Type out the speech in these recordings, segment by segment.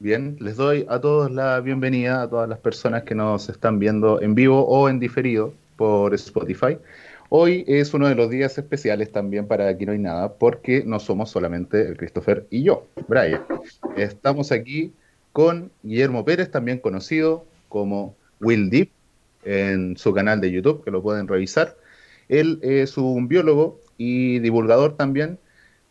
Bien, les doy a todos la bienvenida, a todas las personas que nos están viendo en vivo o en diferido por Spotify. Hoy es uno de los días especiales también para Aquí No hay nada, porque no somos solamente el Christopher y yo, Brian. Estamos aquí con Guillermo Pérez, también conocido como Will Deep, en su canal de YouTube, que lo pueden revisar. Él es un biólogo y divulgador también.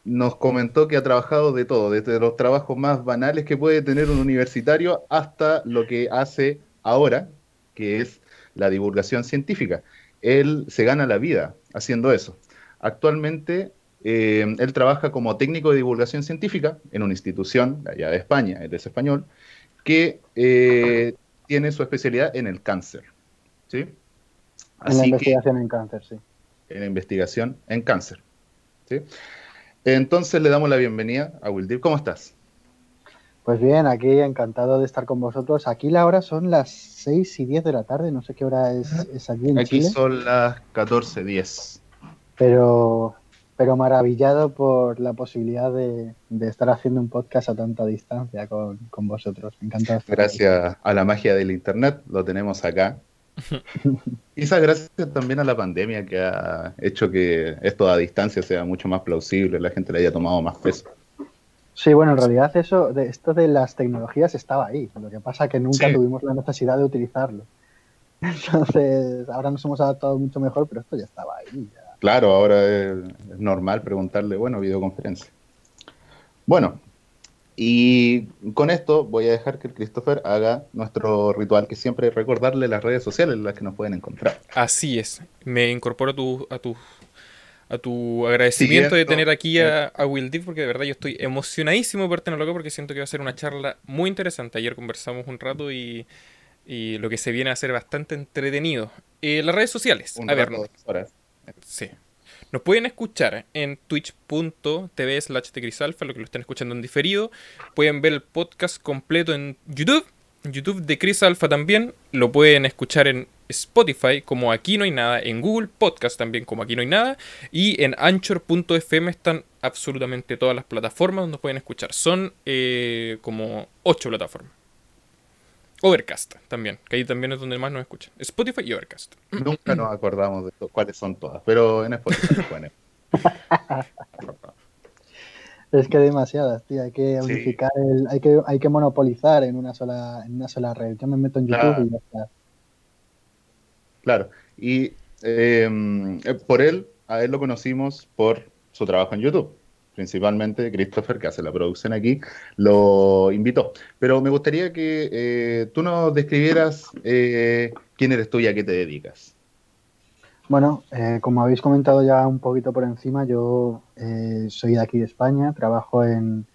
Nos comentó que ha trabajado de todo, desde los trabajos más banales que puede tener un universitario hasta lo que hace ahora, que es la divulgación científica él se gana la vida haciendo eso. Actualmente, eh, él trabaja como técnico de divulgación científica en una institución allá de España, él es español, que eh, tiene su especialidad en el cáncer. ¿sí? en la investigación en cáncer, sí. En la investigación en cáncer. ¿sí? Entonces le damos la bienvenida a Wildir. ¿Cómo estás? Pues bien, aquí encantado de estar con vosotros. Aquí la hora son las 6 y 10 de la tarde, no sé qué hora es, aquí en Aquí son las 14.10. Pero, pero maravillado por la posibilidad de, estar haciendo un podcast a tanta distancia con, vosotros. Encantado. Gracias a la magia del Internet, lo tenemos acá. Quizás gracias también a la pandemia que ha hecho que esto a distancia sea mucho más plausible, la gente le haya tomado más peso. Sí, bueno, en realidad eso, de, esto de las tecnologías estaba ahí. Lo que pasa es que nunca tuvimos la necesidad de utilizarlo. Entonces, ahora nos hemos adaptado mucho mejor, pero esto ya estaba ahí. Claro, ahora es, normal preguntarle, bueno, videoconferencia. Bueno, y con esto voy a dejar que el Christopher haga nuestro ritual, que siempre es recordarle las redes sociales en las que nos pueden encontrar. Así es. Me incorporo a tu, a tu a tu agradecimiento de tener aquí a, Will Deep, porque de verdad yo estoy emocionadísimo por tenerlo acá, porque siento que va a ser una charla muy interesante. Ayer conversamos un rato y, lo que se viene a ser bastante entretenido. Eh, las redes sociales, a ver. Sí. Nos pueden escuchar en twitch.tv slash tecrisalfa, lo que lo están escuchando en diferido. Pueden ver el podcast completo en YouTube, YouTube de Chris Alpha también. Lo pueden escuchar en Spotify como Aquí No Hay Nada, en Google Podcast también como Aquí No Hay Nada y en Anchor.fm están absolutamente todas las plataformas donde pueden escuchar. Son eh, como 8 plataformas. Overcast también, que ahí también es donde más nos escuchan. Spotify y Overcast. Nunca nos acordamos de cuáles son todas, pero en Spotify pueden. Es que demasiadas, tío. Hay que unificar el, hay que, hay que monopolizar en una sola, en una sola red. Yo me meto en YouTube y ya está. Claro. Y eh, por él, a él lo conocimos por su trabajo en YouTube. Principalmente Christopher, que hace la producción aquí, lo invitó. Pero me gustaría que eh, tú nos describieras eh, quién eres tú y a qué te dedicas. Bueno, como habéis comentado ya un poquito por encima, yo soy de aquí de España, trabajo en,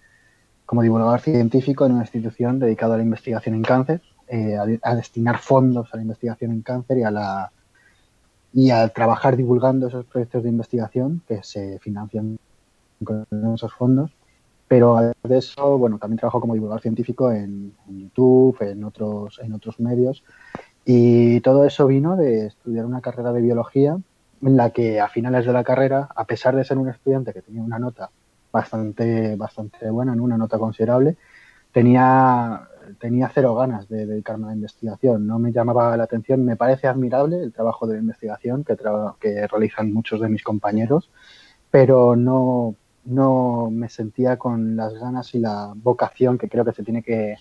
como divulgador científico en una institución dedicada a la investigación en cáncer. Eh, a, destinar fondos a la investigación en cáncer y a la y a trabajar divulgando esos proyectos de investigación que se financian con esos fondos. Pero además de eso, bueno, también trabajo como divulgador científico en, YouTube, en otros, en otros medios. Y todo eso vino de estudiar una carrera de biología en la que a finales de la carrera, a pesar de ser un estudiante que tenía una nota bastante, bastante buena, una nota considerable, tenía tenía cero ganas de dedicarme a la investigación, no me llamaba la atención. Me parece admirable el trabajo de investigación que, que realizan muchos de mis compañeros, pero no, no me sentía con las ganas y la vocación que creo que se tiene que,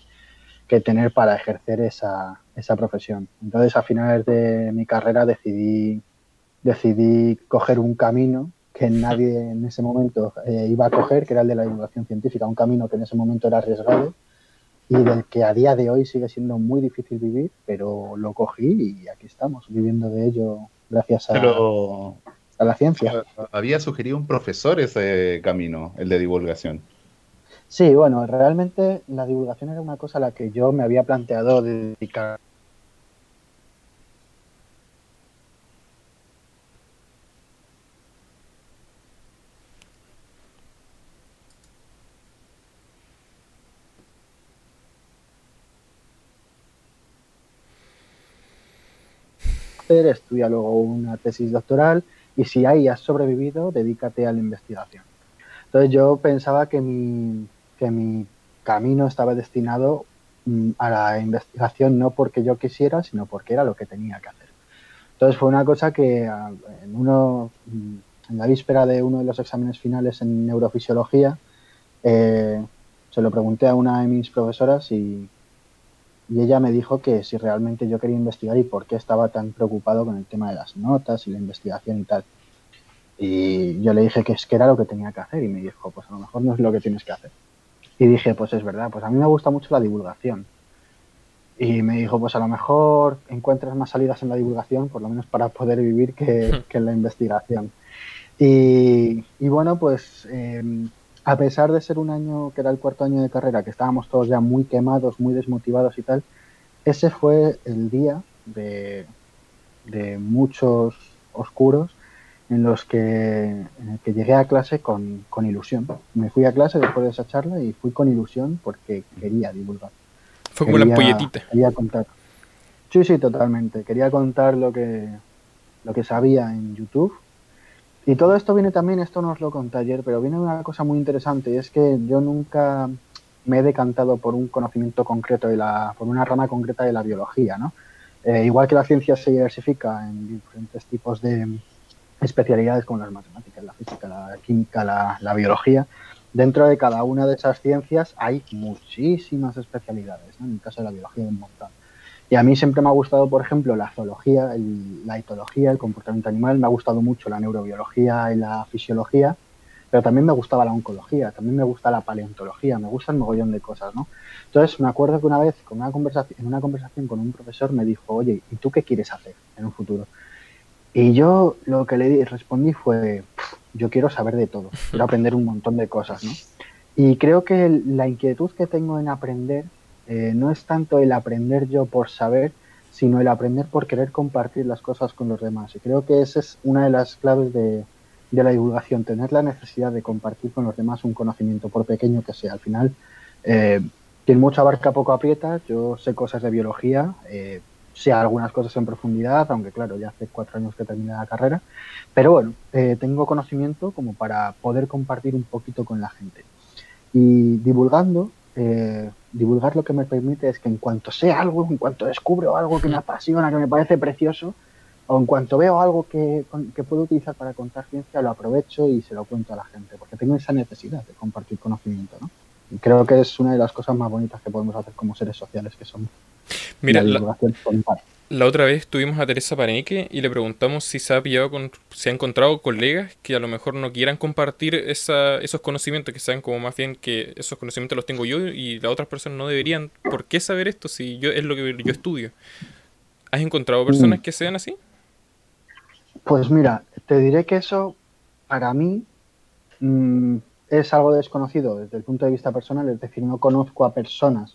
tener para ejercer esa, esa, profesión. Entonces, a finales de mi carrera decidí, decidí coger un camino que nadie en ese momento eh, iba a coger, que era el de la divulgación científica, un camino que en ese momento era arriesgado y del que a día de hoy sigue siendo muy difícil vivir, pero lo cogí y aquí estamos, viviendo de ello gracias a, a la ciencia. Había sugerido un profesor ese camino, el de divulgación. Sí, bueno, realmente la divulgación era una cosa a la que yo me había planteado dedicar estudia luego una tesis doctoral y si ahí has sobrevivido, dedícate a la investigación. Entonces yo pensaba que mi, que mi camino estaba destinado mm, a la investigación no porque yo quisiera, sino porque era lo que tenía que hacer. Entonces fue una cosa que en, uno, mm, en la víspera de uno de los exámenes finales en neurofisiología, eh, se lo pregunté a una de mis profesoras y, y ella me dijo que si realmente yo quería investigar y por qué estaba tan preocupado con el tema de las notas y la investigación y tal. Y yo le dije que es que era lo que tenía que hacer y me dijo, pues a lo mejor no es lo que tienes que hacer. Y dije, pues es verdad, pues a mí me gusta mucho la divulgación. Y me dijo, pues a lo mejor encuentras más salidas en la divulgación, por lo menos para poder vivir, que, en la investigación. Y, bueno, pues em, a pesar de ser un año que era el cuarto año de carrera, que estábamos todos ya muy quemados, muy desmotivados y tal, ese fue el día de, muchos oscuros en los que, que llegué a clase con, ilusión. Me fui a clase después de esa charla y fui con ilusión porque quería divulgar. Fue como la polletita. Quería contar. Sí, sí, totalmente. Quería contar lo que, lo que sabía en YouTube y todo esto viene también, esto no os lo conté ayer, pero viene una cosa muy interesante y es que yo nunca me he decantado por un conocimiento concreto de la, por una rama concreta de la biología, ¿no? Eh, igual que la ciencia se diversifica en diferentes tipos de especialidades como las matemáticas, la física, la química, la, la biología, dentro de cada una de esas ciencias hay muchísimas especialidades, ¿no? En el caso de la biología, un montón. Y a mí siempre me ha gustado, por ejemplo, la zoología, la etología, el comportamiento animal, me ha gustado mucho la neurobiología y la fisiología, pero también me gustaba la oncología, también me gusta la paleontología, me gusta un mogollón de cosas, ¿no? Entonces me acuerdo que una vez con una conversación, en una conversación con un profesor me dijo, oye, ¿y tú qué quieres hacer en un futuro? Y yo lo que le respondí fue, yo quiero saber de todo, quiero aprender un montón de cosas, ¿no? Y creo que la inquietud que tengo en aprender eh, no es tanto el aprender yo por saber, sino el aprender por querer compartir las cosas con los demás. Y creo que esa es una de las claves de, la divulgación, tener la necesidad de compartir con los demás un conocimiento, por pequeño que sea. Al final, eh, quien mucho abarca poco aprieta, yo sé cosas de biología, eh, sé algunas cosas en profundidad, aunque claro, ya hace cuatro años que terminé la carrera, pero bueno, tengo conocimiento como para poder compartir un poquito con la gente. Y divulgando, divulgar lo que me permite es que en cuanto sé algo, en cuanto descubro algo que me apasiona, que me parece precioso, o en cuanto veo algo que, que puedo utilizar para contar ciencia, lo aprovecho y se lo cuento a la gente, porque tengo esa necesidad de compartir conocimiento, ¿no? Y creo que es una de las cosas más bonitas que podemos hacer como seres sociales que somos. Mira, la, la otra vez tuvimos a Teresa Paneque y le preguntamos si se ha pillado con, ha encontrado colegas que a lo mejor no quieran compartir esa, esos conocimientos, que saben como más bien que esos conocimientos los tengo yo y las otras personas no deberían. ¿Por qué saber esto si yo es lo que yo estudio? ¿Has encontrado personas mm. que sean así? Pues mira, te diré que eso para mí mm, es algo desconocido desde el punto de vista personal, es decir, no conozco a personas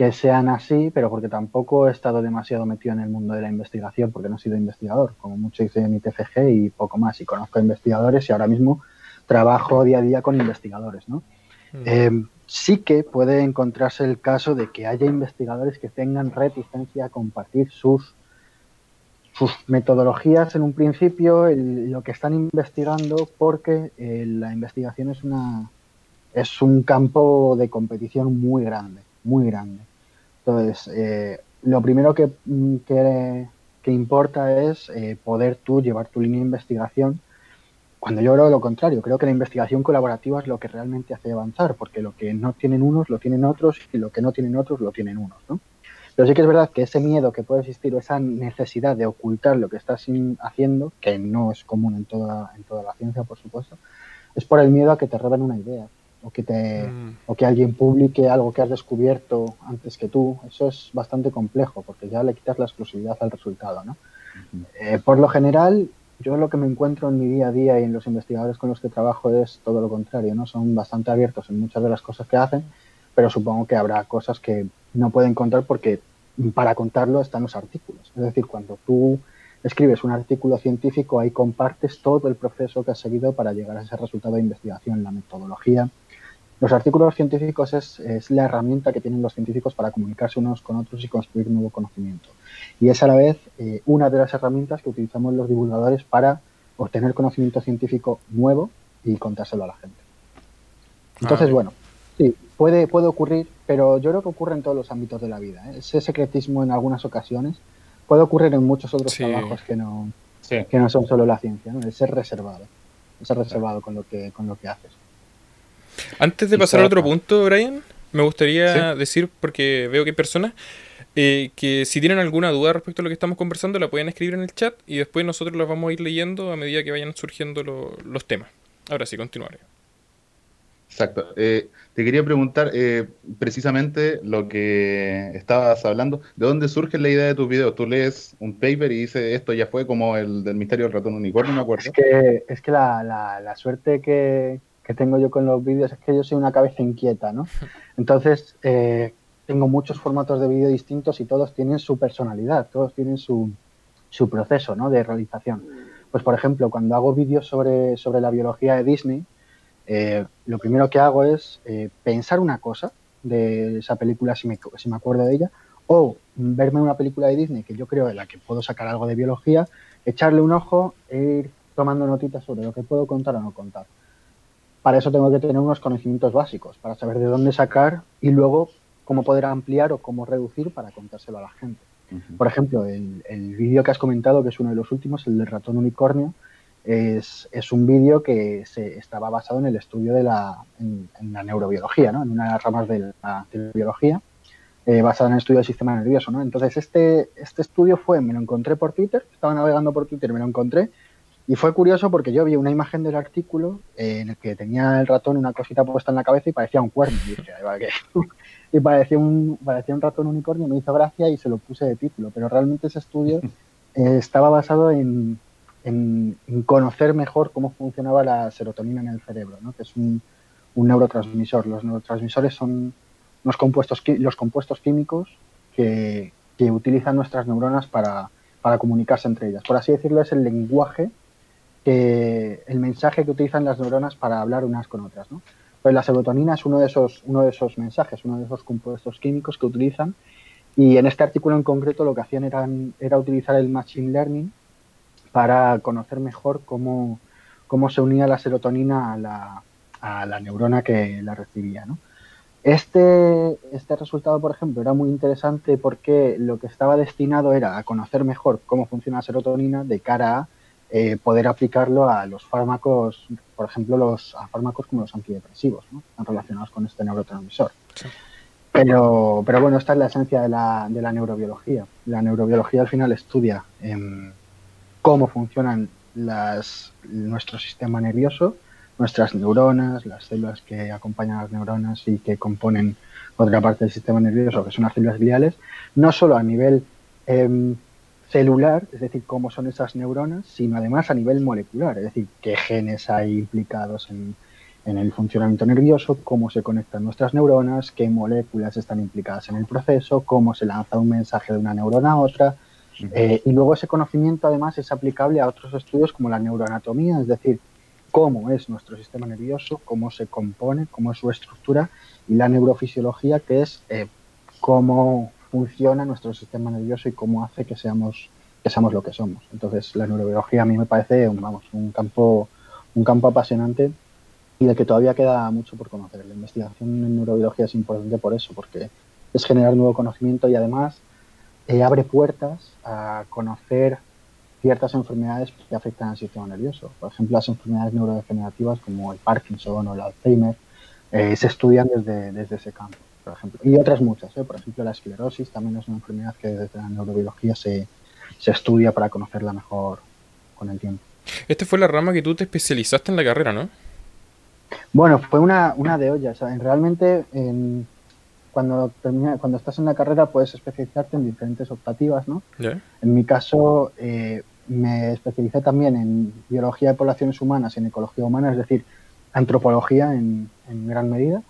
que sean así, pero porque tampoco he estado demasiado metido en el mundo de la investigación, porque no he sido investigador, como mucho hice en mi TFG y poco más, y conozco a investigadores y ahora mismo trabajo día a día con investigadores, ¿no? Mm. Eh, sí que puede encontrarse el caso de que haya investigadores que tengan reticencia a compartir sus, sus metodologías en un principio, lo que están investigando, porque eh, la investigación es, una, es un campo de competición muy grande, muy grande. Entonces, eh, lo primero que, mm, que, importa es eh, poder tú llevar tu línea de investigación. Cuando yo creo lo contrario, creo que la investigación colaborativa es lo que realmente hace avanzar, porque lo que no tienen unos lo tienen otros y lo que no tienen otros lo tienen unos, ¿no? Pero sí que es verdad que ese miedo que puede existir o esa necesidad de ocultar lo que estás haciendo, que no es común en toda, en toda la ciencia, por supuesto, es por el miedo a que te roben una idea, o que, te, mm. o que alguien publique algo que has descubierto antes que tú, eso es bastante complejo porque ya le quitas la exclusividad al resultado. ¿no? Eh, por lo general, yo lo que me encuentro en mi día a día y en los investigadores con los que trabajo es todo lo contrario, ¿no? son bastante abiertos en muchas de las cosas que hacen, pero supongo que habrá cosas que no pueden contar porque para contarlo están los artículos. Es decir, cuando tú escribes un artículo científico, ahí compartes todo el proceso que has seguido para llegar a ese resultado de investigación, la metodología, los artículos científicos es, la herramienta que tienen los científicos para comunicarse unos con otros y construir nuevo conocimiento. Y es a la vez eh, una de las herramientas que utilizamos los divulgadores para obtener conocimiento científico nuevo y contárselo a la gente. Entonces, ah. bueno, sí, puede, puede ocurrir, pero yo creo que ocurre en todos los ámbitos de la vida. ¿eh? Ese secretismo en algunas ocasiones puede ocurrir en muchos otros trabajos que no, que no son solo la ciencia, ¿no? El ser reservado, ser reservado con lo que, con lo que haces. Antes de pasar a otro punto, Brian, me gustaría decir, porque veo que hay personas eh, que si tienen alguna duda respecto a lo que estamos conversando, la pueden escribir en el chat y después nosotros las vamos a ir leyendo a medida que vayan surgiendo los temas. Ahora sí, continuaré. Exacto. Eh, te quería preguntar eh, precisamente lo que estabas hablando. ¿De dónde surge la idea de tus videos? Tú lees un paper y dices esto ya fue como el del misterio del ratón unicornio, me acuerdo. Es que, es que la, la, suerte que, que, tengo yo con los vídeos es que yo soy una cabeza inquieta, ¿no? Entonces, eh, tengo muchos formatos de vídeo distintos y todos tienen su personalidad, todos tienen su, su proceso ¿no? de realización. Pues, por ejemplo, cuando hago vídeos sobre, sobre la biología de Disney, eh, lo primero que hago es eh, pensar una cosa de esa película, si me, si me acuerdo de ella, o verme una película de Disney que yo creo de la que puedo sacar algo de biología, echarle un ojo e ir tomando notitas sobre lo que puedo contar o no contar. Para eso tengo que tener unos conocimientos básicos, para saber de dónde sacar y luego cómo poder ampliar o cómo reducir para contárselo a la gente. Por ejemplo, el, el vídeo que has comentado, que es uno de los últimos, el del ratón unicornio, es, es un vídeo que se estaba basado en el estudio de la, en, la neurobiología, ¿no? en una de las ramas de la, biología, eh, basada en el estudio del sistema nervioso. ¿no? Entonces, este, este estudio fue, me lo encontré por Twitter, estaba navegando por Twitter, me lo encontré, y fue curioso porque yo vi una imagen del artículo eh, en el que tenía el ratón una cosita puesta en la cabeza y parecía un cuerno. Y, dije, y parecía, un, parecía un ratón unicornio, me hizo gracia y se lo puse de título. Pero realmente ese estudio eh, estaba basado en, en, conocer mejor cómo funcionaba la serotonina en el cerebro, ¿no? que es un, neurotransmisor. Los neurotransmisores son los compuestos, los compuestos químicos que, utilizan nuestras neuronas para, comunicarse entre ellas. Por así decirlo, es el lenguaje, que, el mensaje que utilizan las neuronas para hablar unas con otras. ¿no? Pues la serotonina es uno de, esos, uno de esos mensajes, uno de esos compuestos químicos que utilizan. Y en este artículo en concreto lo que hacían era utilizar el Machine Learning para conocer mejor cómo, se unía la serotonina a la, a la neurona que la recibía. Este, este resultado, por ejemplo, era muy interesante porque lo que estaba destinado era a conocer mejor cómo funciona la serotonina de cara a eh, poder aplicarlo a los fármacos, por ejemplo, los, a fármacos como los antidepresivos, ¿no? están relacionados con este neurotransmisor. Pero, pero bueno, esta es la esencia de la, de la neurobiología. La neurobiología al final estudia cómo funcionan las, nuestro sistema nervioso, nuestras neuronas, las células que acompañan a las neuronas y que componen otra parte del sistema nervioso, que son las células gliales, no solo a nivel em, celular, es decir, cómo son esas neuronas, sino además a nivel molecular, es decir, qué genes hay implicados en, en el funcionamiento nervioso, cómo se conectan nuestras neuronas, qué moléculas están implicadas en el proceso, cómo se lanza un mensaje de una neurona a otra, eh, y luego ese conocimiento además es aplicable a otros estudios como la neuroanatomía, es decir, cómo es nuestro sistema nervioso, cómo se compone, cómo es su estructura, y la neurofisiología, que es eh, cómo funciona nuestro sistema nervioso y cómo hace que seamos, que seamos lo que somos. Entonces, la neurobiología a mí me parece vamos, un, campo, un campo apasionante y del que todavía queda mucho por conocer. La investigación en neurobiología es importante por eso, porque es generar nuevo conocimiento y además eh, abre puertas a conocer ciertas enfermedades que afectan al sistema nervioso. Por ejemplo, las enfermedades neurodegenerativas como el Parkinson o el Alzheimer eh, se estudian desde, desde ese campo, por ejemplo. Y otras muchas, ¿eh? por ejemplo, la esclerosis también es una enfermedad que desde la neurobiología se, se estudia para conocerla mejor con el tiempo. Esta fue la rama que tú te especializaste en la carrera, ¿no? Bueno, fue una, una de ollas. realmente en, cuando, cuando estás en la carrera puedes especializarte en diferentes optativas, ¿no? En mi caso eh, me especialicé también en biología de poblaciones humanas y en ecología humana, es decir, antropología en, gran medida.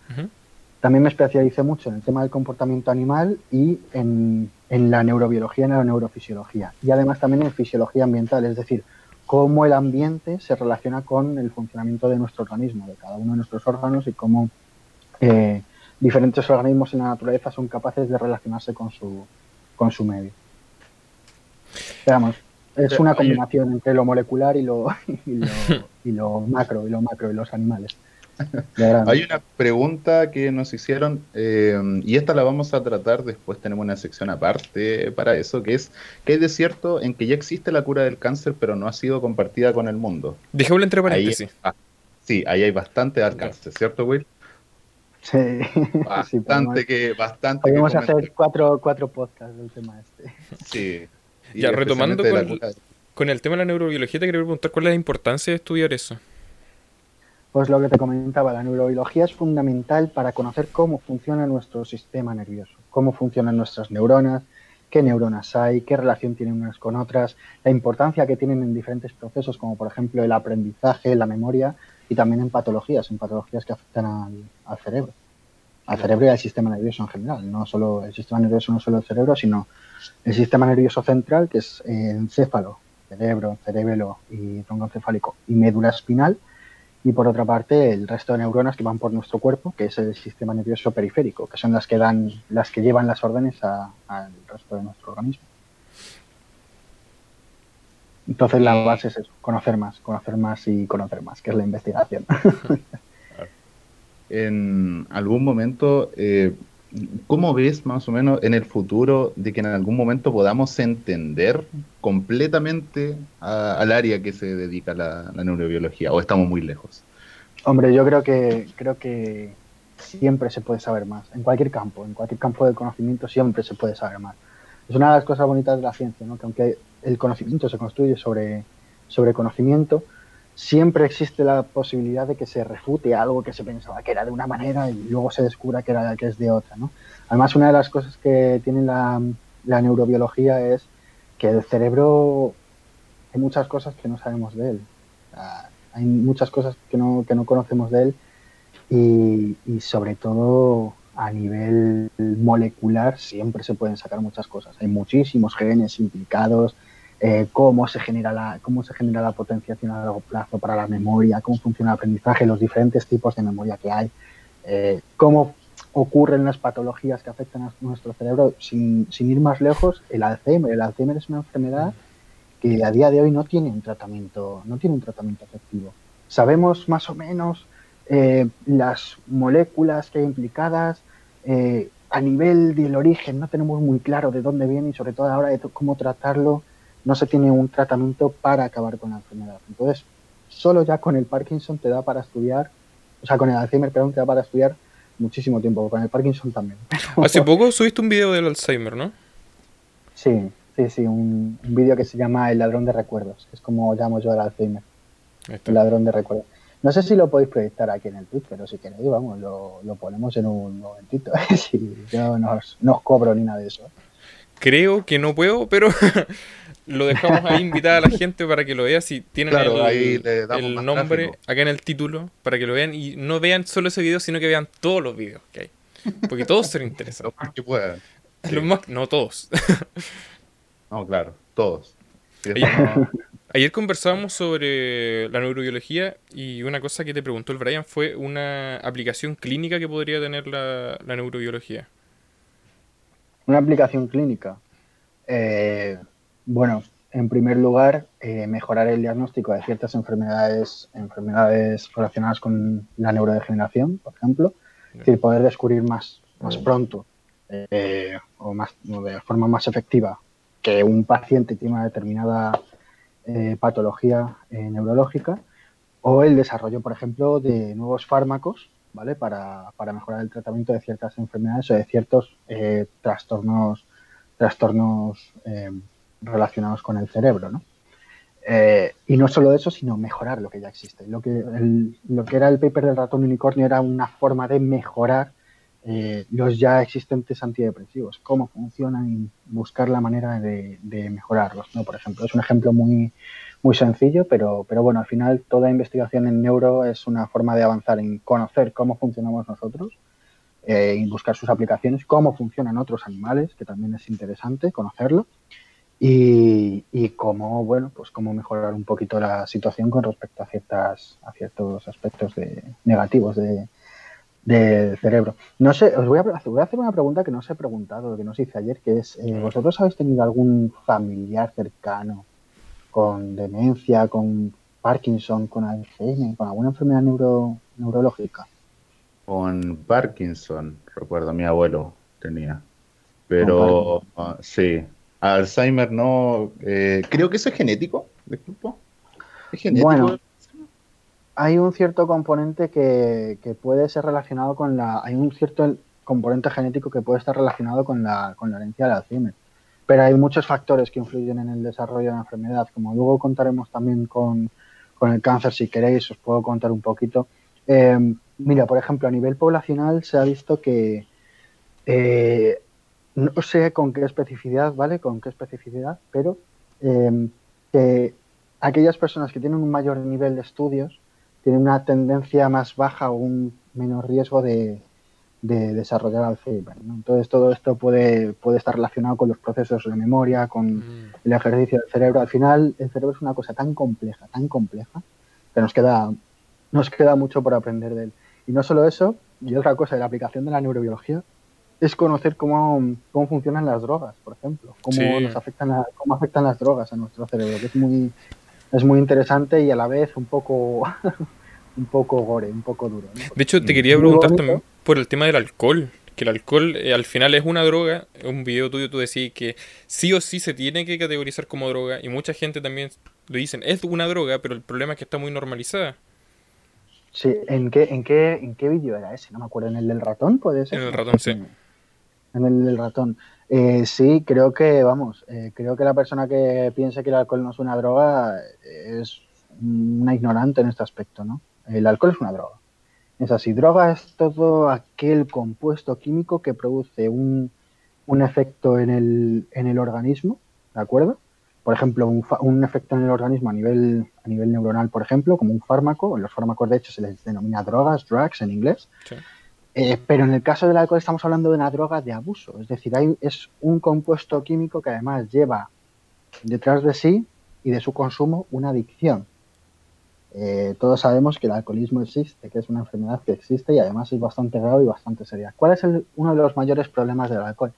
También me especialicé mucho en el tema del comportamiento animal y en, en la neurobiología y en la neurofisiología. Y además también en fisiología ambiental, es decir, cómo el ambiente se relaciona con el funcionamiento de nuestro organismo, de cada uno de nuestros órganos y cómo eh, diferentes organismos en la naturaleza son capaces de relacionarse con su, con su medio. Veamos, es una combinación entre lo molecular y lo, y lo, macro, y lo macro, y los animales. Hay una pregunta que nos hicieron eh, y esta la vamos a tratar después. Tenemos una sección aparte para eso, que es que es de cierto en que ya existe la cura del cáncer, pero no ha sido compartida con el mundo. Dejémoslo entre paréntesis. sí, ahí hay bastante alcance, ¿cierto, Will? Sí, bastante que bastante. Podemos hacer cuatro, cuatro podcasts del tema este. Sí. ya retomando con, con, el tema de la neurobiología, te quería preguntar cuál es la importancia de estudiar eso. Pues lo que te comentaba, la neurobiología es fundamental para conocer cómo funciona nuestro sistema nervioso, cómo funcionan nuestras neuronas, qué neuronas hay, qué relación tienen unas con otras, la importancia que tienen en diferentes procesos, como por ejemplo el aprendizaje, la memoria y también en patologías, en patologías que afectan al, cerebro, al cerebro y al sistema nervioso en general. No solo el sistema nervioso, no solo el cerebro, sino el sistema nervioso central, que es el encéfalo, cerebro, cerebelo y tronco encefálico y médula espinal y por otra parte el resto de neuronas que van por nuestro cuerpo, que es el sistema nervioso periférico, que son las que dan, las que llevan las órdenes al resto de nuestro organismo. Entonces la base es eso, conocer más, conocer más y conocer más, que es la investigación. en algún momento eh, ¿Cómo ves más o menos en el futuro de que en algún momento podamos entender completamente al área que se dedica la, la neurobiología o estamos muy lejos? Hombre, yo creo que creo que siempre se puede saber más. En cualquier campo, en cualquier campo del conocimiento siempre se puede saber más. Es una de las cosas bonitas de la ciencia, ¿no? que aunque el conocimiento se construye sobre, sobre conocimiento, siempre existe la posibilidad de que se refute algo que se pensaba que era de una manera y luego se descubra que, era, que es de otra. ¿no? Además, una de las cosas que tiene la, neurobiología es que el cerebro hay muchas cosas que no sabemos de él. hay muchas cosas que no, que no conocemos de él y, y, sobre todo a nivel molecular siempre se pueden sacar muchas cosas. Hay muchísimos genes implicados, eh, cómo, se genera la, cómo se genera la potenciación a largo plazo para la memoria, cómo funciona el aprendizaje, los diferentes tipos de memoria que hay, eh, cómo ocurren las patologías que afectan a nuestro cerebro. Sin, sin, ir más lejos, el Alzheimer. El Alzheimer es una enfermedad que a día de hoy no tiene un tratamiento, no tiene un tratamiento efectivo. Sabemos más o menos eh, las moléculas que hay implicadas, a nivel del origen no tenemos muy claro de dónde viene y sobre todo ahora de cómo tratarlo no se tiene un tratamiento para acabar con la enfermedad. Entonces, solo ya con el Parkinson te da para estudiar, o sea, con el Alzheimer, perdón, te da para estudiar muchísimo tiempo, con el Parkinson también. Hace poco subiste un video del Alzheimer, ¿no? Sí, sí, sí, un, vídeo que se llama El ladrón de recuerdos, que es como llamo yo al Alzheimer. El ladrón de recuerdos. No sé si lo podéis proyectar aquí en el Twitter, pero si queréis, vamos, lo, ponemos en un momentito. si yo no os, cobro ni nada de eso. Creo que no puedo, pero lo dejamos ahí invitar a la gente para que lo vea. Si tienen el, nombre acá en el título, para que lo vean y no vean solo ese video, sino que vean todos los videos que hay. Porque todos son interesantes. Los que puedan. no todos. no, claro, todos. Ayer, conversábamos sobre la neurobiología y una cosa que te preguntó el Brian fue una aplicación clínica que podría tener la, la neurobiología. Una aplicación clínica. Eh, bueno, en primer lugar, eh, mejorar el diagnóstico de ciertas enfermedades, enfermedades relacionadas con la neurodegeneración, por ejemplo. Es decir, poder descubrir más, más pronto eh, o más, de forma más efectiva que un paciente tiene una determinada eh, patología neurológica o el desarrollo, por ejemplo, de nuevos fármacos ¿vale? para, para mejorar el tratamiento de ciertas enfermedades o de ciertos trastornos, trastornos relacionados con el cerebro, ¿no? Eh, y no solo eso, sino mejorar lo que ya existe. Lo que, lo que era el paper del ratón unicornio era una forma de mejorar eh, los ya existentes antidepresivos, cómo funcionan y buscar la manera de, mejorarlos. ¿no? Por ejemplo, es un ejemplo muy, muy sencillo, pero, pero bueno, al final toda investigación en neuro es una forma de avanzar en conocer cómo funcionamos nosotros eh, y buscar sus aplicaciones, cómo funcionan otros animales, que también es interesante conocerlo y, y cómo, bueno, pues cómo mejorar un poquito la situación con respecto a ciertas, a ciertos aspectos de, negativos de, del cerebro. No sé, os voy a, voy a hacer una pregunta que no os he preguntado, que no os hice ayer, que es, eh, ¿vosotros habéis tenido algún familiar cercano con demencia, con Parkinson, con Alzheimer, con alguna enfermedad neuro, neurológica. Con Parkinson, recuerdo, mi abuelo tenía. Pero ah, sí, Alzheimer no. Eh, creo que eso es genético, disculpo. ¿Es genético? Bueno, hay un cierto componente que, puede ser relacionado con la. Hay un cierto componente genético que puede estar relacionado con la, con la herencia del Alzheimer. Pero hay muchos factores que influyen en el desarrollo de la enfermedad, como luego contaremos también con, con el cáncer, si queréis, os puedo contar un poquito. Eh, mira, por ejemplo, a nivel poblacional se ha visto que eh, no sé con qué especificidad, ¿vale? Con qué especificidad, pero em, que aquellas personas que tienen un mayor nivel de estudios tienen una tendencia más baja o un menor riesgo de, desarrollar Alzheimer. Entonces todo esto puede, puede estar relacionado con los procesos de memoria, con mm. el ejercicio del cerebro. Al final el cerebro es una cosa tan compleja, tan compleja, que nos queda, nos queda mucho por aprender de él. Y no solo eso, y otra cosa, la aplicación de la neurobiología es conocer cómo, cómo funcionan las drogas, por ejemplo, cómo nos afectan cómo afectan las drogas a nuestro cerebro, que es muy es muy interesante y a la vez un poco un poco gore, un poco duro. De hecho, te quería preguntar también por el tema del alcohol, que el alcohol eh, al final es una droga, un video tuyo tú decís que sí o sí se tiene que categorizar como droga y mucha gente también lo dicen, es una droga, pero el problema es que está muy normalizada. Sí, ¿en qué, en qué, en qué vídeo era ese? No me acuerdo, ¿en el del ratón puede ser? En el ratón, sí en el ratón. Eh, sí, creo que, vamos, eh, creo que la persona que piense que el alcohol no es una droga es una ignorante en este aspecto, ¿no? El alcohol es una droga. Es así, droga es todo aquel compuesto químico que produce un, un efecto en el, en el organismo, ¿de acuerdo? Por ejemplo, un, un, efecto en el organismo a nivel, a nivel neuronal, por ejemplo, como un fármaco. En los fármacos, de hecho, se les denomina drogas, drugs en inglés. Sí. Eh, pero en el caso del alcohol estamos hablando de una droga de abuso, es decir, hay, es un compuesto químico que además lleva detrás de sí y de su consumo una adicción. Eh, todos sabemos que el alcoholismo existe, que es una enfermedad que existe y además es bastante grave y bastante seria. ¿Cuál es uno de los mayores problemas del alcohol?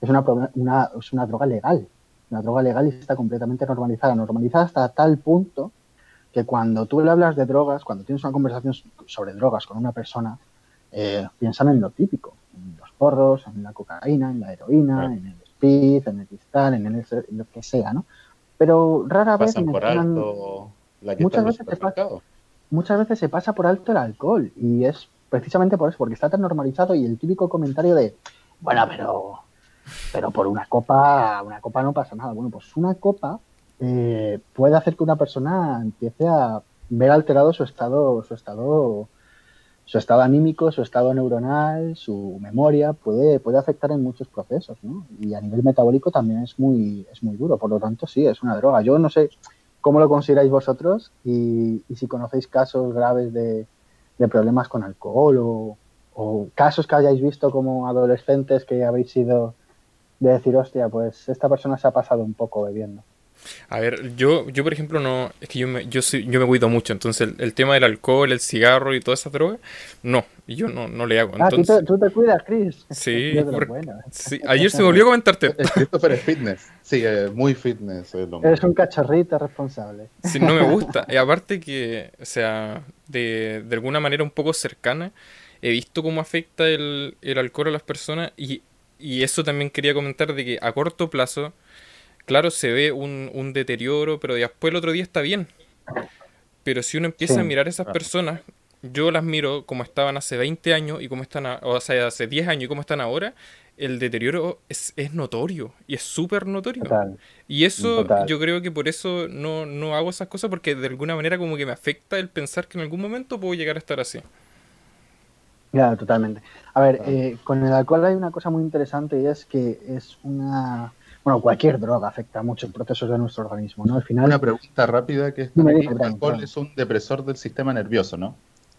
Es una, una, es una droga legal, una droga legal y está completamente normalizada, normalizada hasta tal punto que cuando tú le hablas de drogas, cuando tienes una conversación sobre drogas con una persona, eh, piensan en lo típico, en los porros, en la cocaína, en la heroína, en el speed, en el cristal, en, el, lo que sea, ¿no? Pero rara vez muchas veces se pasa, muchas veces se pasa por alto el alcohol y es precisamente por eso, porque está tan normalizado y el típico comentario de, bueno, pero pero por una copa, una copa no pasa nada. Bueno, pues una copa eh, puede hacer que una persona empiece a ver alterado su estado, su estado su estado anímico, su estado neuronal, su memoria, puede, puede afectar en muchos procesos, ¿no? Y a nivel metabólico también es muy, es muy duro, por lo tanto sí, es una droga. Yo no sé cómo lo consideráis vosotros y, si conocéis casos graves de, problemas con alcohol o, o, casos que hayáis visto como adolescentes que habéis sido de decir, hostia, pues esta persona se ha pasado un poco bebiendo. A ver, yo, yo por ejemplo no, es que yo me, yo soy, yo me cuido mucho, entonces el, tema del alcohol, el cigarro y toda esa droga, no, yo no, no le hago. Ah, ¿tú, te, cuidas, Chris. Sí, ayer se me olvidó comentarte. Christopher es fitness, sí, muy fitness. Es Eres un cachorrito responsable. Sí, no me gusta, y aparte que, o sea, de, de alguna manera un poco cercana, he visto cómo afecta el, el alcohol a las personas y, y eso también quería comentar de que a corto plazo claro, se ve un, deterioro, pero después el otro día está bien. Pero si uno empieza a mirar a esas personas, yo las miro como estaban hace 20 años y como están, o sea, hace 10 años y como están ahora, el deterioro es, notorio y es súper notorio. Y eso, yo creo que por eso no, no hago esas cosas porque de alguna manera como que me afecta el pensar que en algún momento puedo llegar a estar así. Claro, totalmente. A ver, eh, con el alcohol hay una cosa muy interesante y es que es una bueno, cualquier droga afecta mucho en procesos de nuestro organismo, ¿no? Al final... Una pregunta rápida que es, el alcohol es un depresor del sistema nervioso, ¿no?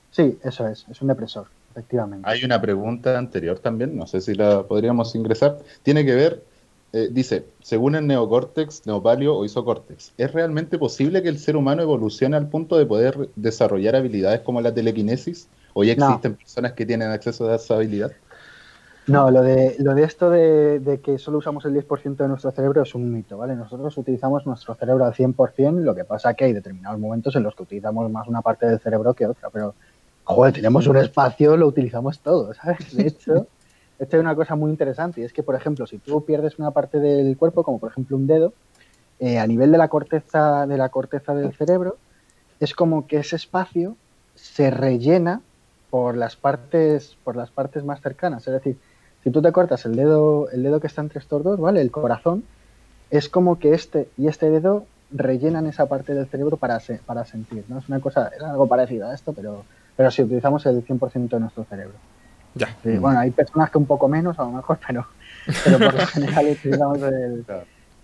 Sí, eso es, es un depresor, efectivamente. Hay una pregunta anterior también, no sé si la podríamos ingresar, tiene que ver, eh, dice, según el neocórtex, neopalio o isocórtex, ¿es realmente posible que el ser humano evolucione al punto de poder desarrollar habilidades como la telequinesis? ¿O ya existen personas que tienen acceso a esa habilidad? No, lo de, lo de esto de, que solo usamos el 10% de nuestro cerebro es un mito, ¿vale? Nosotros utilizamos nuestro cerebro al 100%, lo que pasa que hay determinados momentos en los que utilizamos más una parte del cerebro que otra, pero, joder, tenemos un espacio, lo utilizamos todo, ¿sabes? De hecho, esto es una cosa muy interesante y es que, por ejemplo, si tú pierdes una parte del cuerpo, como por ejemplo un dedo, eh, a nivel de la corteza de la corteza del cerebro, es como que ese espacio se rellena por las partes por las partes más cercanas, es decir, si tú te cortas el dedo, el dedo que está entre estos dos, ¿vale? El corazón, es como que este y este dedo rellenan esa parte del cerebro para, para sentir, ¿no? Es una cosa, es algo parecido a esto, pero, pero si utilizamos el 100% de nuestro cerebro. Ya. bueno, hay personas que un poco menos, a lo mejor, pero, pero por lo general utilizamos el,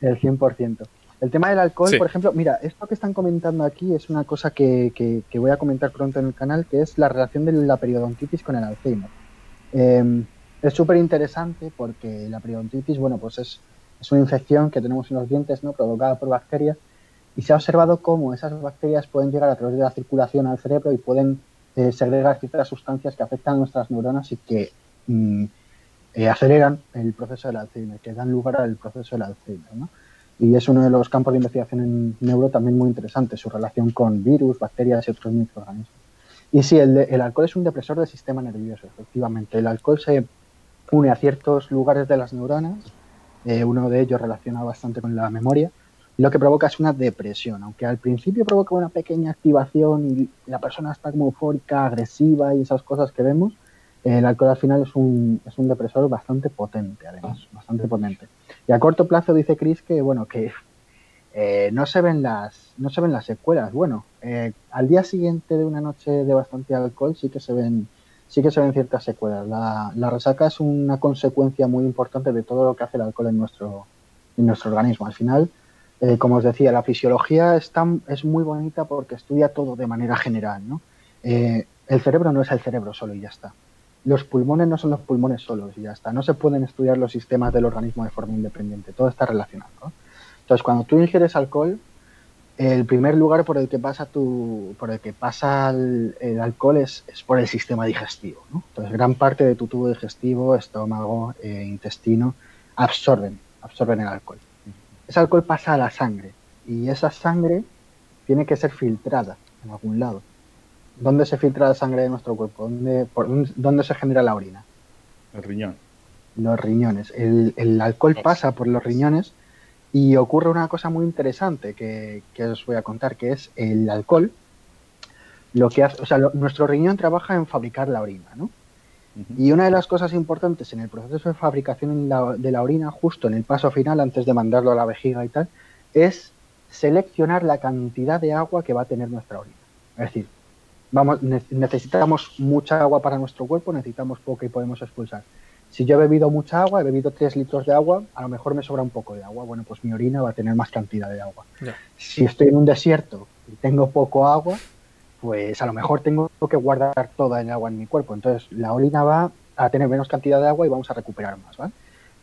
el 100%. El tema del alcohol, por ejemplo, mira, esto que están comentando aquí es una cosa que, que, voy a comentar pronto en el canal, que es la relación de la periodontitis con el Alzheimer. Eh, es súper interesante porque la periodontitis, bueno, pues es, es, una infección que tenemos en los dientes, ¿no? Provocada por bacterias y se ha observado cómo esas bacterias pueden llegar a través de la circulación al cerebro y pueden eh, segregar ciertas sustancias que afectan a nuestras neuronas y que mm, eh, aceleran el proceso del Alzheimer, que dan lugar al proceso del Alzheimer, ¿no? Y es uno de los campos de investigación en neuro también muy interesante, su relación con virus, bacterias y otros microorganismos. Y sí, el, el alcohol es un depresor del sistema nervioso, efectivamente. El alcohol se une a ciertos lugares de las neuronas, eh, uno de ellos relacionado bastante con la memoria, lo que provoca es una depresión, aunque al principio provoca una pequeña activación y la persona está como eufórica, agresiva y esas cosas que vemos, el alcohol al final es un, es un depresor bastante potente, además, bastante potente. Y a corto plazo dice Chris que, bueno, que eh, no, se ven las, no se ven las secuelas. Bueno, eh, al día siguiente de una noche de bastante alcohol sí que se ven sí que se ven ciertas secuelas. La, resaca es una consecuencia muy importante de todo lo que hace el alcohol en nuestro, en nuestro organismo. Al final, eh, como os decía, la fisiología es, es muy bonita porque estudia todo de manera general. ¿no? Eh, el cerebro no es el cerebro solo y ya está. Los pulmones no son los pulmones solos y ya está. No se pueden estudiar los sistemas del organismo de forma independiente. Todo está relacionado. Entonces, cuando tú ingieres alcohol, el primer lugar por el que pasa tu, por el que pasa el, alcohol es, por el sistema digestivo. ¿no? Entonces, gran parte de tu tubo digestivo, estómago, eh, intestino, absorben, absorben el alcohol. Ese alcohol pasa a la sangre y esa sangre tiene que ser filtrada en algún lado. ¿Dónde se filtra la sangre de nuestro cuerpo? ¿Dónde, por, dónde se genera la orina? El riñón. Los riñones. El, el alcohol pasa por los riñones y ocurre una cosa muy interesante que, os voy a contar, que es el alcohol. Lo que hace, o sea, nuestro riñón trabaja en fabricar la orina, ¿no? Y una de las cosas importantes en el proceso de fabricación de la orina, justo en el paso final, antes de mandarlo a la vejiga y tal, es seleccionar la cantidad de agua que va a tener nuestra orina. Es decir, vamos, necesitamos mucha agua para nuestro cuerpo, necesitamos poca y podemos expulsar. Si yo he bebido mucha agua, he bebido 3 litros de agua, a lo mejor me sobra un poco de agua. Bueno, pues mi orina va a tener más cantidad de agua. Si estoy en un desierto y tengo poco agua, pues a lo mejor tengo que guardar toda el agua en mi cuerpo. Entonces la orina va a tener menos cantidad de agua y vamos a recuperar más, ¿vale?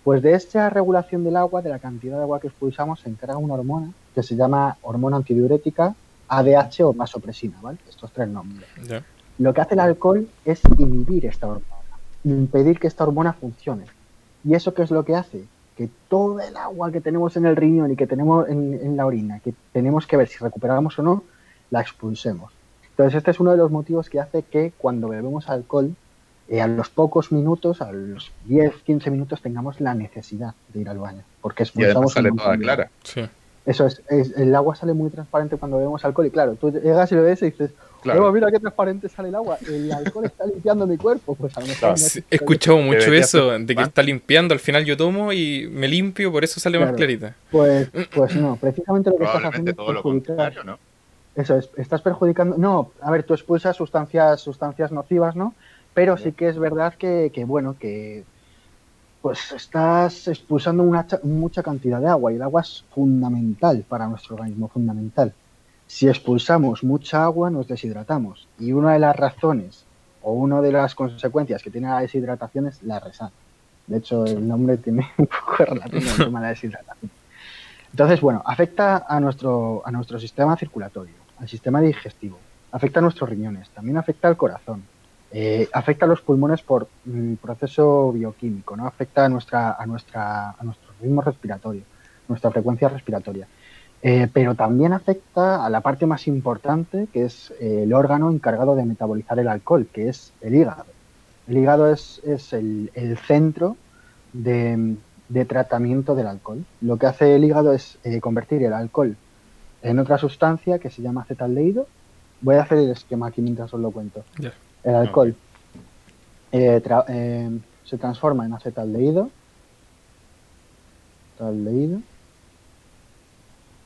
Pues de esta regulación del agua, de la cantidad de agua que expulsamos, se encarga una hormona que se llama hormona antidiurética, ADH o vasopresina, ¿vale? Estos tres nombres. Lo que hace el alcohol es inhibir esta hormona impedir que esta hormona funcione. ¿Y eso qué es lo que hace? Que todo el agua que tenemos en el riñón y que tenemos en, la orina, que tenemos que ver si recuperamos o no, la expulsemos. Entonces este es uno de los motivos que hace que cuando bebemos alcohol, eh, a los pocos minutos, a los 10, 15 minutos, tengamos la necesidad de ir al baño. Porque expulsamos... Y sale toda clara. Eso es, el agua sale muy transparente cuando bebemos alcohol y claro, tú llegas y lo ves y dices, Claro. mira qué transparente sale el agua. El alcohol está limpiando mi cuerpo. Pues a lo mejor He escuchado mucho eso, de que está limpiando. Al final yo tomo y me limpio, por eso sale más clarita. Pues, pues no, precisamente lo que estás haciendo es perjudicar. ¿no? Eso es, estás perjudicando. No, a ver, tú expulsas sustancias, sustancias nocivas, ¿no? Pero sí que es verdad que, que bueno, que pues estás expulsando una, mucha cantidad de agua y el agua es fundamental para nuestro organismo, fundamental. Si expulsamos mucha agua, nos deshidratamos. Y una de las razones o una de las consecuencias que tiene la deshidratación es la resaca. De hecho, el nombre tiene un poco relación con el tema de la deshidratación. Entonces, bueno, afecta a nuestro, a nuestro sistema circulatorio, al sistema digestivo, afecta a nuestros riñones, también afecta al corazón. Eh, afecta a los pulmones por el proceso bioquímico, ¿no? Afecta a, nuestra, a, nuestra, a nuestro ritmo respiratorio, nuestra frecuencia respiratoria. Eh, pero también afecta a la parte más importante, que es eh, el órgano encargado de metabolizar el alcohol, que es el hígado. El hígado es, es el, el, centro de, de, tratamiento del alcohol. Lo que hace el hígado es convertir el alcohol en otra sustancia que se llama acetaldehído. Voy a hacer el esquema aquí mientras os lo cuento. Yeah. El alcohol eh, tra eh, se transforma en acetaldehído, acetaldehído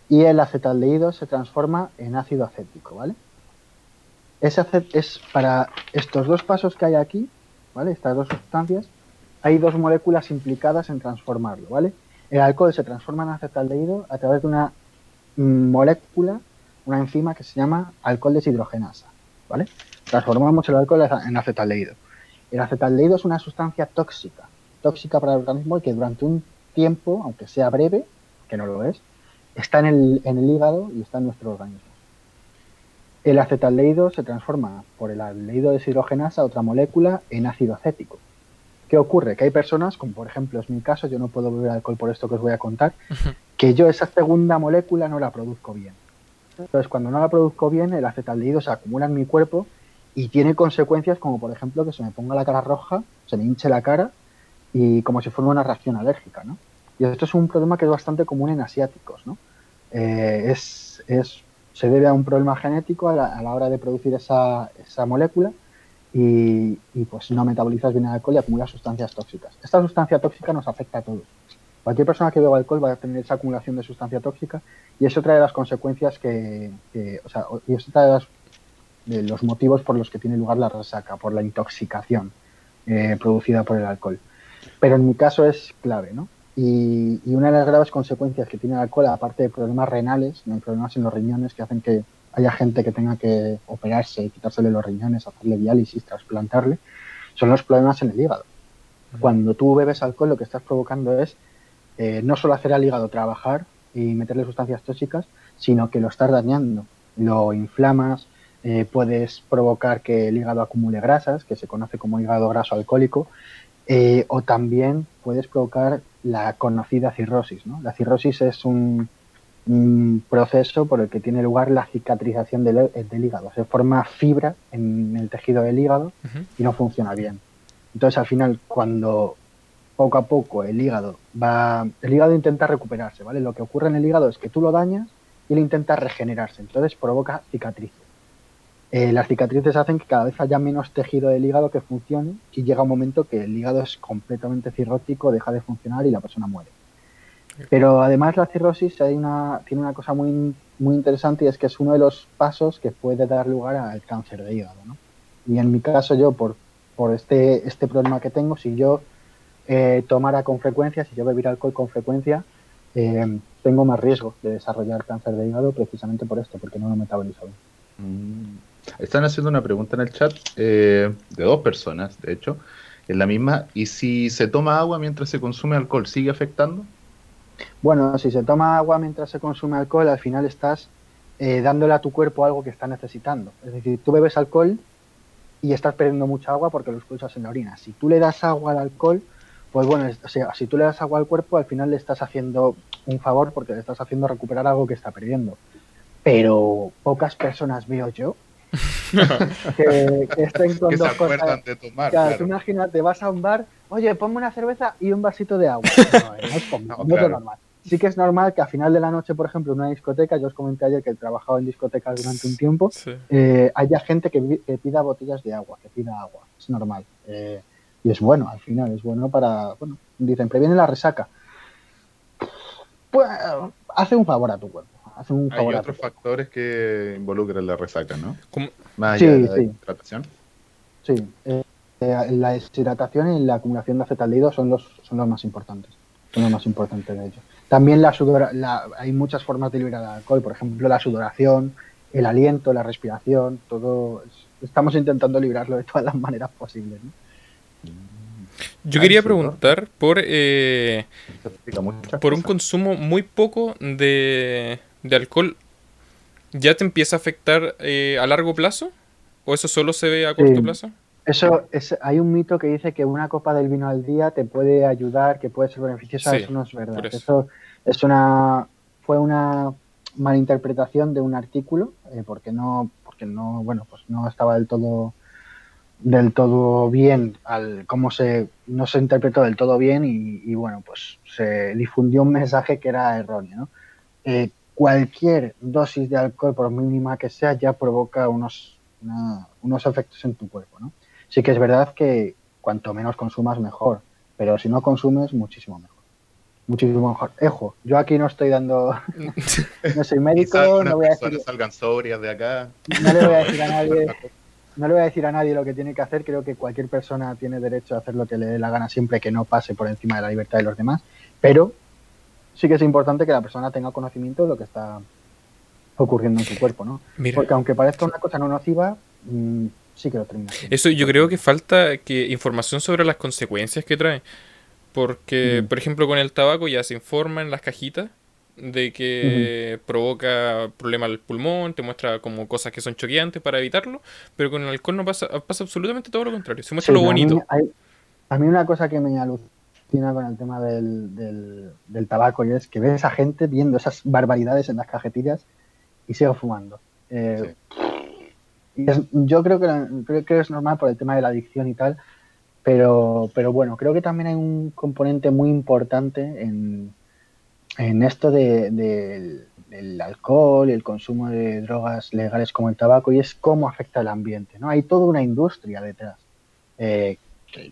y el acetaldehído se transforma en ácido acético, ¿vale? Ese es para estos dos pasos que hay aquí, ¿vale? Estas dos sustancias, hay dos moléculas implicadas en transformarlo, ¿vale? El alcohol se transforma en acetaldehído a través de una molécula, una enzima que se llama alcohol deshidrogenasa, ¿vale? Transformamos el alcohol en acetaldehído. El acetaldehído es una sustancia tóxica, tóxica para el organismo y que durante un tiempo, aunque sea breve, que no lo es, está en el, en el hígado y está en nuestro organismo. El acetaldehído se transforma por el aldehído deshidrogenasa, otra molécula, en ácido acético. ¿Qué ocurre? Que hay personas, como por ejemplo es mi caso, yo no puedo beber alcohol por esto que os voy a contar, que yo esa segunda molécula no la produzco bien. Entonces, cuando no la produzco bien, el acetaldehído se acumula en mi cuerpo y tiene consecuencias como, por ejemplo, que se me ponga la cara roja, se me hinche la cara y como si fuera una reacción alérgica, ¿no? Y esto es un problema que es bastante común en asiáticos, ¿no? Eh, es, es, se debe a un problema genético a la, hora de producir esa, esa molécula y, pues no metabolizas bien el alcohol y acumulas sustancias tóxicas. Esta sustancia tóxica nos afecta a todos. Cualquier persona que beba alcohol va a tener esa acumulación de sustancia tóxica y es otra de las consecuencias que, que o sea, y es otra de, las, de, los motivos por los que tiene lugar la resaca, por la intoxicación eh, producida por el alcohol. Pero en mi caso es clave, ¿no? Y, y, una de las graves consecuencias que tiene el alcohol, aparte de problemas renales, ¿no? problemas en los riñones que hacen que haya gente que tenga que operarse, quitársele los riñones, hacerle diálisis, trasplantarle, son los problemas en el hígado. Cuando tú bebes alcohol, lo que estás provocando es eh, no solo hacer al hígado trabajar y meterle sustancias tóxicas, sino que lo estás dañando. Lo inflamas, eh, puedes provocar que el hígado acumule grasas, que se conoce como hígado graso alcohólico, eh, o también puedes provocar la conocida cirrosis. ¿no? La cirrosis es un, un, proceso por el que tiene lugar la cicatrización del, del, hígado. Se forma fibra en el tejido del hígado uh -huh. y no funciona bien. Entonces, al final, cuando poco a poco el hígado va, el hígado intenta recuperarse, ¿vale? Lo que ocurre en el hígado es que tú lo dañas y él intenta regenerarse, entonces provoca cicatrices. Eh, las cicatrices hacen que cada vez haya menos tejido del hígado que funcione y llega un momento que el hígado es completamente cirrótico, deja de funcionar y la persona muere. Pero además la cirrosis tiene una cosa muy, muy interesante y es que es uno de los pasos que puede dar lugar al cáncer de hígado. Y en mi caso yo, por, por este, este problema que tengo, si yo eh, tomara con frecuencia, si yo bebiera alcohol con frecuencia, eh, tengo más riesgo de desarrollar cáncer de hígado precisamente por esto, porque no lo metabolizo. Mm. Están haciendo una pregunta en el chat eh, de dos personas, de hecho, en la misma. ¿Y si se toma agua mientras se consume alcohol, sigue afectando? Bueno, si se toma agua mientras se consume alcohol, al final estás eh, dándole a tu cuerpo algo que está necesitando. Es decir, tú bebes alcohol y estás perdiendo mucha agua porque lo expulsas en la orina. Si tú le das agua al alcohol, pues bueno, o sea, si tú le das agua al cuerpo, al final le estás haciendo un favor porque le estás haciendo recuperar algo que está perdiendo. Pero pocas personas veo yo que, que, estén con que dos se acuerdan de tomar. Claro, claro. Tú imagínate, vas a un bar, oye, ponme una cerveza y un vasito de agua. No, no es, como, no, no claro. es normal. Sí que es normal que a final de la noche, por ejemplo, en una discoteca, yo os comenté ayer que he trabajado en discotecas durante un tiempo, sí. eh, haya gente que, que, pida botellas de agua, que pida agua. Es normal. Eh, y es bueno, al final, es bueno para, bueno, dicen, previene la resaca. Pues hace un favor a tu cuerpo. Hace un favor Hay otros factores que involucran la resaca, ¿no? ¿Cómo? Más allá sí, de la sí. hidratación. Sí, eh, la deshidratación y la acumulación de acetaldehído son los, son los más importantes. Son los más importantes de ellos. También la hay muchas formas de liberar el alcohol, por ejemplo, la sudoración, el aliento, la respiración, todo. Estamos intentando librarlo de todas las maneras posibles. ¿no? Yo quería preguntar por, eh, por un consumo muy poco de, de alcohol. ¿Ya te empieza a afectar eh, a largo plazo? ¿O eso solo se ve a corto sí. plazo? Eso es, hay un mito que dice que una copa del vino al día te puede ayudar, que puede ser beneficiosa, eso no es verdad. Eso. es una fue una malinterpretación de un artículo, eh, porque no, porque no, bueno, pues no estaba del todo del todo bien al cómo se no se interpretó del todo bien y, bueno pues se difundió un mensaje que era erróneo ¿no? Eh, cualquier dosis de alcohol por mínima que sea ya provoca unos unos efectos en tu cuerpo ¿no? sí que es verdad que cuanto menos consumas mejor pero si no consumes muchísimo mejor muchísimo mejor. Ejo, yo aquí no estoy dando, no soy médico, no voy a decir, salgan sobrias de acá. No le voy a decir a nadie no le voy a decir a nadie lo que tiene que hacer, creo que cualquier persona tiene derecho a hacer lo que le dé la gana siempre que no pase por encima de la libertad de los demás, pero sí que es importante que la persona tenga conocimiento de lo que está ocurriendo en su cuerpo, ¿no? Porque aunque parezca una cosa no nociva, mm, sí que lo termina. Eso yo creo que falta que información sobre las consecuencias que trae. Porque, mm. por ejemplo, con el tabaco ya se informa en las cajitas de que provoca problemas al pulmón, te muestra como cosas que son choqueantes para evitarlo, pero con el alcohol no pasa, pasa absolutamente todo lo contrario, se muestra lo bonito. A mí, una cosa que me alucina con el tema del, del, tabaco y es que ves a gente viendo esas barbaridades en las cajetillas y sigue fumando. Eh, y yo creo que, creo que es normal por el tema de la adicción y tal, pero, pero bueno, creo que también hay un componente muy importante en en esto de, del alcohol y el consumo de drogas legales como el tabaco y es cómo afecta al ambiente. ¿no? Hay toda una industria detrás eh,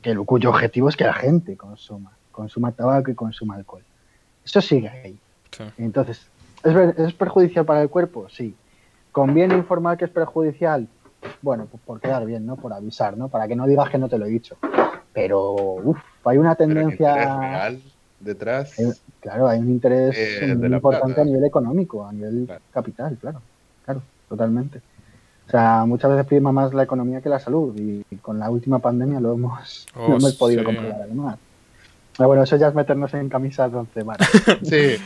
que, cuyo objetivo es que la gente consuma, consuma tabaco y consuma alcohol. Eso sigue ahí. Entonces, ¿es, ¿es perjudicial para el cuerpo? Sí. ¿Conviene informar que es perjudicial? Bueno, pues por quedar bien, ¿no? Por avisar, ¿no? Para que no digas que no te lo he dicho. Pero, uff, hay una tendencia detrás. claro, hay un interés eh, muy importante a nivel económico, a nivel capital, claro, claro, totalmente. O sea, muchas veces prima más la economía que la salud y con la última pandemia lo hemos, oh, hemos podido comprobar además. Pero bueno, eso ya es meternos en camisas de once sí.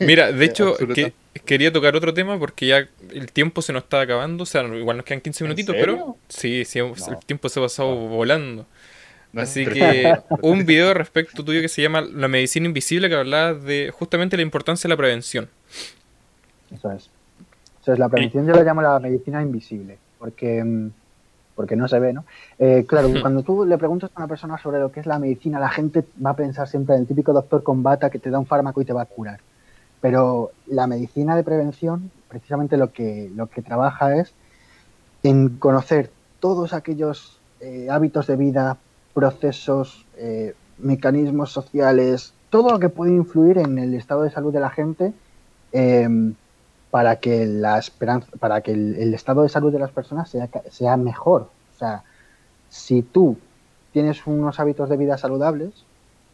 Mira, de hecho, quería tocar otro tema porque ya el tiempo se nos está acabando. O sea, igual nos quedan 15 minutitos, pero sí, sí el tiempo se ha pasado volando. Así que un video respecto tuyo que se llama La medicina invisible que hablaba de justamente la importancia de la prevención. Eso es. Eso es, la prevención yo la llamo la medicina invisible, porque, mm, porque no se ve, ¿no? Eh, claro, cuando tú le preguntas a una persona sobre lo que es la medicina, la gente va a pensar siempre en el típico doctor con bata que te da un fármaco y te va a curar. Pero la medicina de prevención, precisamente lo que, lo que trabaja es en conocer todos aquellos eh, hábitos de vida, procesos, eh, mecanismos sociales, todo lo que puede influir en el estado de salud de la gente em, para que la esperanza, para que el, estado de salud de las personas sea, sea mejor. O sea, si tú tienes unos hábitos de vida saludables,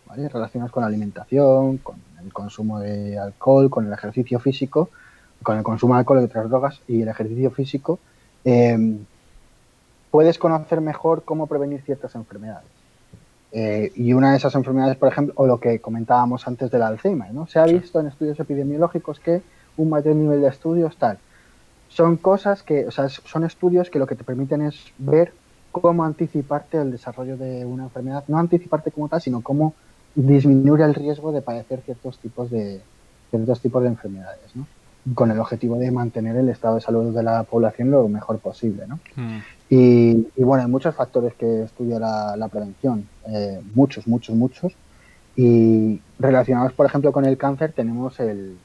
¿vale? relacionados con la alimentación, con el consumo de alcohol, con el ejercicio físico, con el consumo de alcohol y otras drogas y el ejercicio físico, em, puedes conocer mejor cómo prevenir ciertas enfermedades. Eh, y una de esas enfermedades, por ejemplo, o lo que comentábamos antes del Alzheimer, ¿no? Se ha visto en estudios epidemiológicos que un mayor nivel de estudios tal. Son cosas que, o sea, son estudios que lo que te permiten es ver cómo anticiparte el desarrollo de una enfermedad, no anticiparte como tal, sino cómo disminuir el riesgo de padecer ciertos tipos de ciertos tipos de enfermedades, ¿no? con el objetivo de mantener el estado de salud de la población lo mejor posible. ¿no? Mm. Y, bueno, hay muchos factores que estudia la, prevención, eh, muchos, muchos, muchos. Y relacionados, por ejemplo, con el cáncer, tenemos el,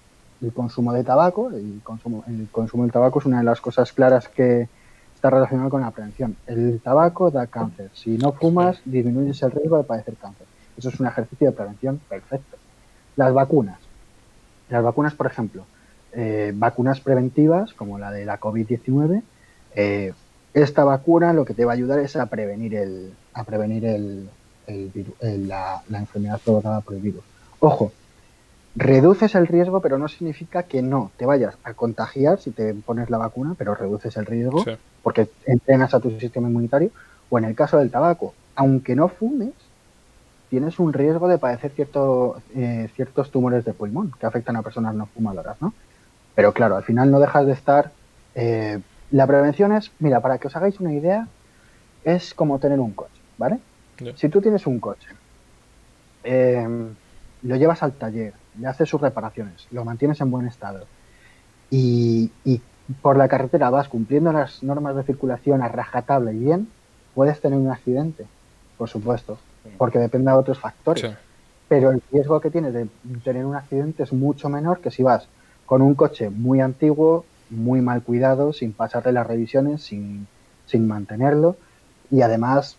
consumo de tabaco. El consumo, el consumo del tabaco es una de las cosas claras que está relacionado con la prevención. El tabaco da cáncer. Si no fumas, disminuyes el riesgo de padecer cáncer. Eso es un ejercicio de prevención perfecto. Las vacunas. Las vacunas, por ejemplo, eh, vacunas preventivas como la de la COVID-19, eh, esta vacuna lo que te va a ayudar es a prevenir el, a prevenir el, la, enfermedad provocada por el virus. Ojo, reduces el riesgo, pero no significa que no te vayas a contagiar si te pones la vacuna, pero reduces el riesgo porque entrenas a tu sistema inmunitario. O en el caso del tabaco, aunque no fumes, tienes un riesgo de padecer cierto, eh, ciertos tumores de pulmón que afectan a personas no fumadoras, ¿no? Pero claro, al final no dejas de estar... Eh, la prevención es, mira, para que os hagáis una idea, es como tener un coche, ¿vale? Si tú tienes un coche, em, lo llevas al taller, le haces sus reparaciones, lo mantienes en buen estado. Y, por la carretera vas cumpliendo las normas de circulación a rajatabla y bien, puedes tener un accidente, por supuesto, porque depende de otros factores. Pero el riesgo que tienes de tener un accidente es mucho menor que si vas con un coche muy antiguo, muy mal cuidado, sin pasarle las revisiones, sin, sin mantenerlo y además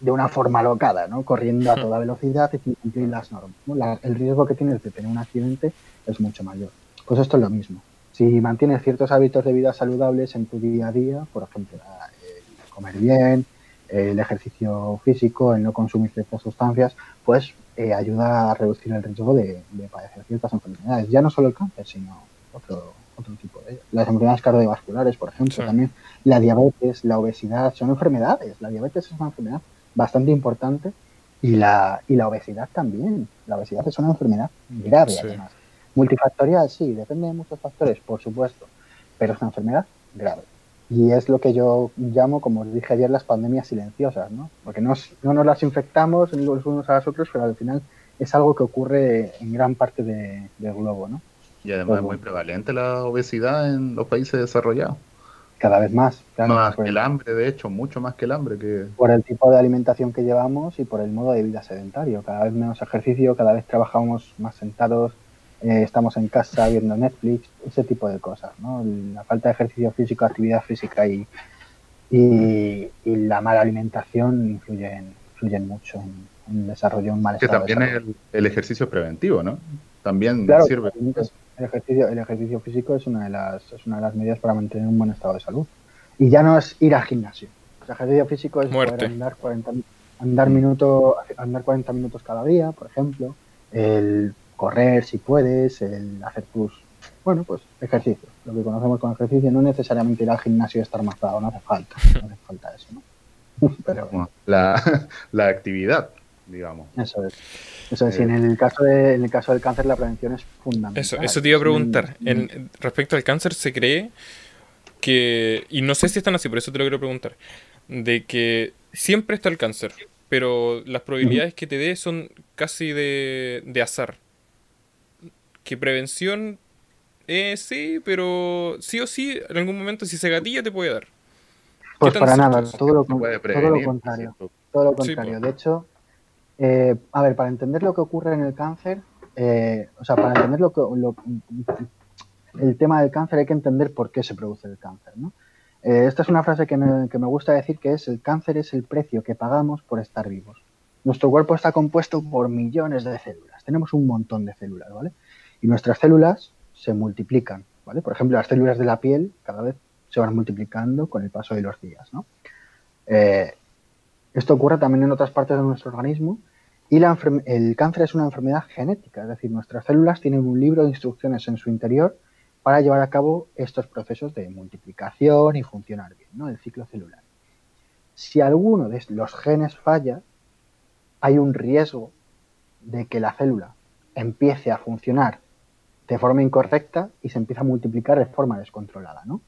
de una forma locada, ¿no? corriendo a toda velocidad y sin cumplir las normas. el riesgo que tienes de tener un accidente es mucho mayor. Pues esto es lo mismo. Si mantienes ciertos hábitos de vida saludables en tu día a día, por ejemplo, comer bien, el ejercicio físico, el no consumir ciertas sustancias, pues eh, ayuda a reducir el riesgo de, padecer ciertas enfermedades. Ya no solo el cáncer, sino otro, otro tipo de Las enfermedades cardiovasculares, por ejemplo, también la diabetes, la obesidad, son enfermedades. La diabetes es una enfermedad bastante importante y la, y la obesidad también. La obesidad es una enfermedad grave, además. Multifactorial, sí, depende de muchos factores, por supuesto, pero es una enfermedad grave. Y es lo que yo llamo, como os dije ayer, las pandemias silenciosas, ¿no? Porque no, no nos las infectamos los unos a los otros, pero al final es algo que ocurre en gran parte de, del globo, ¿no? Y además es muy prevalente la obesidad en los países desarrollados. Cada vez más. más que el hambre, de hecho, mucho más que el hambre. que Por el tipo de alimentación que llevamos y por el modo de vida sedentario. Cada vez menos ejercicio, cada vez trabajamos más sentados, eh, estamos en casa viendo Netflix, ese tipo de cosas. ¿no? La falta de ejercicio físico, actividad física y, y, la mala alimentación influyen, influyen mucho en, el desarrollo de un mal Que también el, el, ejercicio preventivo, ¿no? También sirve. El ejercicio, el ejercicio físico es una, de las, es una de las medidas para mantener un buen estado de salud. Y ya no es ir al gimnasio. El ejercicio físico es poder andar 40, andar, minuto, andar 40 minutos cada día, por ejemplo. El correr si puedes, el hacer tus, bueno, pues ejercicio. Lo que conocemos con ejercicio no necesariamente ir al gimnasio y estar mazado, no hace falta, no hace falta eso, ¿no? Pero la, la actividad, digamos. Eso es. Eso es, en el caso de, en el caso del cáncer la prevención es fundamental. Eso, eso te iba a preguntar. En, respecto al cáncer se cree que, y no sé si están así, por eso te lo quiero preguntar, de que siempre está el cáncer, pero las probabilidades que te dé son casi de, de azar. Que prevención, eh, sí, pero sí o sí, en algún momento si se gatilla te puede dar. Pues para nada, todo lo, todo lo contrario. Todo lo contrario. De hecho, eh, a ver, para entender lo que ocurre en el cáncer, eh, o sea, para entender lo que, el tema del cáncer hay que entender por qué se produce el cáncer. ¿no? Eh, esta es una frase que me, que me, gusta decir que es el cáncer es el precio que pagamos por estar vivos. Nuestro cuerpo está compuesto por millones de células. Tenemos un montón de células, ¿vale? Y nuestras células se multiplican, ¿vale? Por ejemplo, las células de la piel cada vez se van multiplicando con el paso de los días, ¿no? esto ocurre también en otras partes de nuestro organismo y el cáncer es una enfermedad genética, es decir, nuestras células tienen un libro de instrucciones en su interior para llevar a cabo estos procesos de multiplicación y funcionar bien, ¿no? el ciclo celular. Si alguno de los genes falla, hay un riesgo de que la célula empiece a funcionar de forma incorrecta y se empiece a multiplicar de forma descontrolada. ¿no?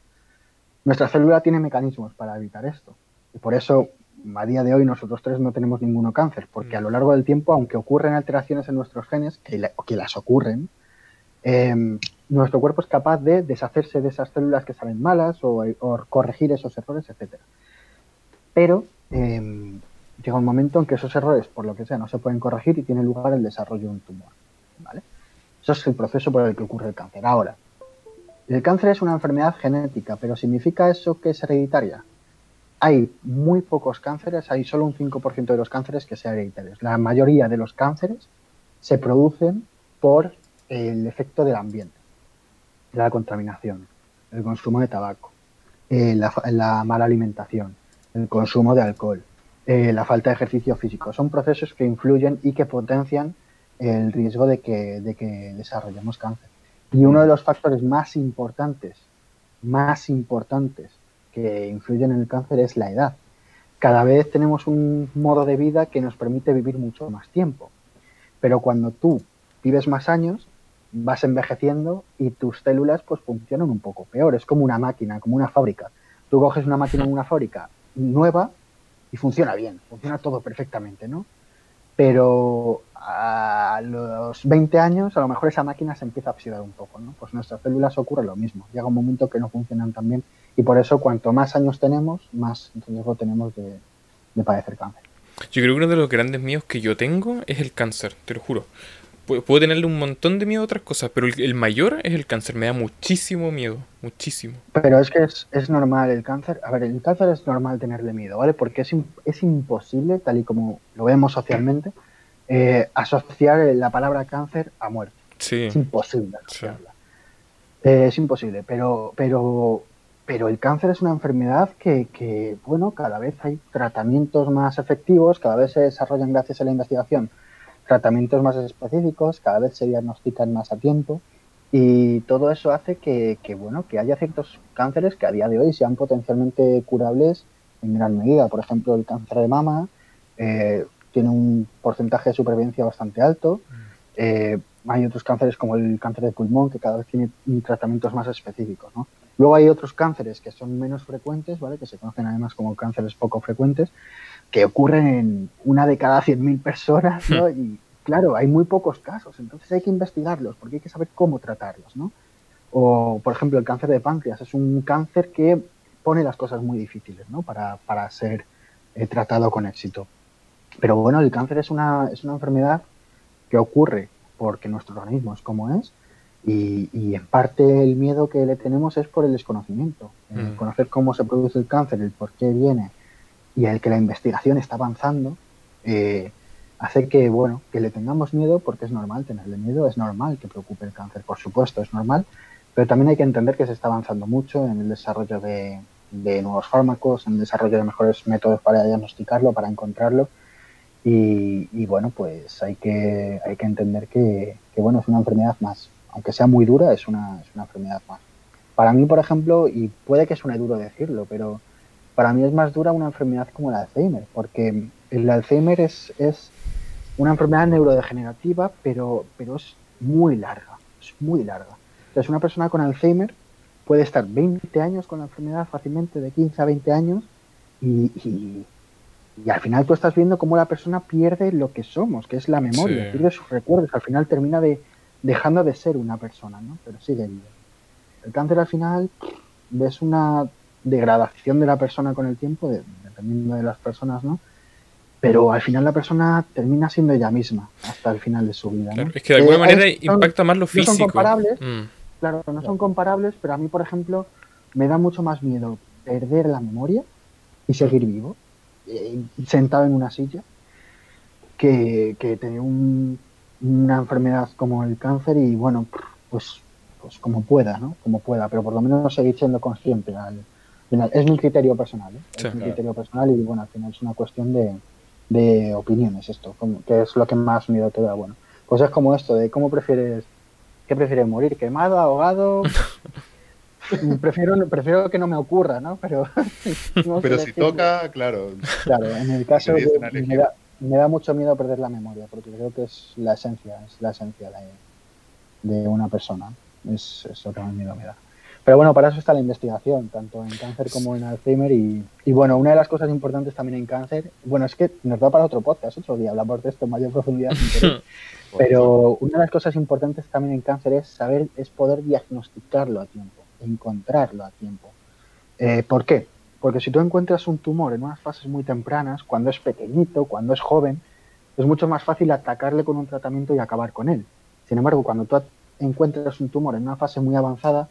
Nuestra célula tiene mecanismos para evitar esto. Y por eso a día de hoy nosotros tres no tenemos ninguno cáncer, porque a lo largo del tiempo, aunque ocurren alteraciones en nuestros genes, que, que las ocurren, em, nuestro cuerpo es capaz de deshacerse de esas células que salen malas o, corregir esos errores, etc. Pero em, llega un momento en que esos errores, por lo que sea, no se pueden corregir y tiene lugar el desarrollo de un tumor. ¿vale? Eso es el proceso por el que ocurre el cáncer. Ahora, el cáncer es una enfermedad genética, pero ¿significa eso que es hereditaria? Hay muy pocos cánceres, hay solo un 5% de los cánceres que sean hereditarios. La mayoría de los cánceres se producen por el efecto del ambiente, la contaminación, el consumo de tabaco, eh, la, mala alimentación, el consumo de alcohol, eh, la falta de ejercicio físico. Son procesos que influyen y que potencian el riesgo de que, de que desarrollemos cáncer. Y uno de los factores más importantes, más importantes que influyen en el cáncer es la edad. Cada vez tenemos un modo de vida que nos permite vivir mucho más tiempo. Pero cuando tú vives más años, vas envejeciendo y tus células pues funcionan un poco peor. Es como una máquina, como una fábrica. Tú coges una máquina en una fábrica nueva y funciona bien, funciona todo perfectamente, ¿no? Pero a los 20 años a lo mejor esa máquina se empieza a oxidar un poco, ¿no? Pues nuestras células ocurre lo mismo, llega un momento que no funcionan tan bien y por eso cuanto más años tenemos, más riesgo tenemos de, de padecer cáncer. Yo creo que uno de los grandes miedos que yo tengo es el cáncer, te lo juro. Puedo tenerle un montón de miedo a otras cosas, pero el, mayor es el cáncer. Me da muchísimo miedo, muchísimo. Pero es que es, normal el cáncer. A ver, el cáncer es normal tenerle miedo, ¿vale? Porque es, es imposible, tal y como lo vemos socialmente, eh, asociar la palabra cáncer a muerte. Sí. Es imposible asociarla. Eh, es imposible, pero, pero, pero el cáncer es una enfermedad que, que, bueno, cada vez hay tratamientos más efectivos, cada vez se desarrollan gracias a la investigación tratamientos más específicos, cada vez se diagnostican más a tiempo y todo eso hace que, bueno, que haya ciertos cánceres que a día de hoy sean potencialmente curables en gran medida. Por ejemplo, el cáncer de mama eh, tiene un porcentaje de supervivencia bastante alto. Eh, hay otros cánceres como el cáncer de pulmón que cada vez tiene tratamientos más específicos. Luego hay otros cánceres que son menos frecuentes, ¿vale? que se conocen además como cánceres poco frecuentes, que ocurren en una de cada 100.000 personas, ¿no? Hmm. Y claro, hay muy pocos casos, entonces hay que investigarlos porque hay que saber cómo tratarlos, ¿no? O, por ejemplo, el cáncer de páncreas es un cáncer que pone las cosas muy difíciles, ¿no? Para, para ser eh, tratado con éxito. Pero bueno, el cáncer es una, es una enfermedad que ocurre porque nuestro organismo es como es y, y, en parte el miedo que le tenemos es por el desconocimiento. Hmm. conocer cómo se produce el cáncer, el por qué viene y el que la investigación está avanzando eh, hace que, bueno, que le tengamos miedo porque es normal tenerle miedo, es normal que preocupe el cáncer, por supuesto, es normal, pero también hay que entender que se está avanzando mucho en el desarrollo de, nuevos fármacos, en el desarrollo de mejores métodos para diagnosticarlo, para encontrarlo. Y, bueno, pues hay que, hay que entender que, bueno, es una enfermedad más. Aunque sea muy dura, es una, es una enfermedad más. Para mí, por ejemplo, y puede que suene duro decirlo, pero para mí es más dura una enfermedad como el Alzheimer, porque el Alzheimer es, es una enfermedad neurodegenerativa, pero, pero es muy larga, es muy larga. Entonces, una persona con Alzheimer puede estar 20 años con la enfermedad fácilmente, de 15 a 20 años, y, y, al final tú estás viendo cómo la persona pierde lo que somos, que es la memoria, pierde sus recuerdos, al final termina de, dejando de ser una persona, ¿no? Pero sigue vivo. El cáncer al final ves una degradación de la persona con el tiempo, dependiendo de las personas, ¿no? Pero al final la persona termina siendo ella misma hasta el final de su vida. ¿no? es que de alguna eh, manera impacta más lo físico. No son comparables, mm. claro, no son comparables, pero a mí, por ejemplo, me da mucho más miedo perder la memoria y seguir vivo, eh, sentado en una silla, que, que tener una enfermedad como el cáncer y, bueno, pues, pues como pueda, ¿no? Como pueda, pero por lo menos seguir siendo consciente al, es mi criterio personal, ¿eh? es mi criterio personal y bueno, al final es una cuestión de, de opiniones esto, que es lo que más miedo te da. Bueno, cosas como esto de cómo prefieres, ¿qué prefieres morir? ¿Quemado, ahogado? prefiero, prefiero que no me ocurra, ¿no? Pero, Pero si toca, claro. Claro, en el caso me, da, me, da, mucho miedo perder la memoria, porque creo que es la esencia, es la esencia de, de una persona. Es, es lo que más miedo me da. Pero bueno, para eso está la investigación, tanto en cáncer como en Alzheimer. Y, bueno, una de las cosas importantes también en cáncer, bueno, es que nos da para otro podcast, otro día hablamos de esto en mayor profundidad. pero una de las cosas importantes también en cáncer es saber, es poder diagnosticarlo a tiempo, encontrarlo a tiempo. Eh, ¿Por qué? Porque si tú encuentras un tumor en unas fases muy tempranas, cuando es pequeñito, cuando es joven, es mucho más fácil atacarle con un tratamiento y acabar con él. Sin embargo, cuando tú encuentras un tumor en una fase muy avanzada,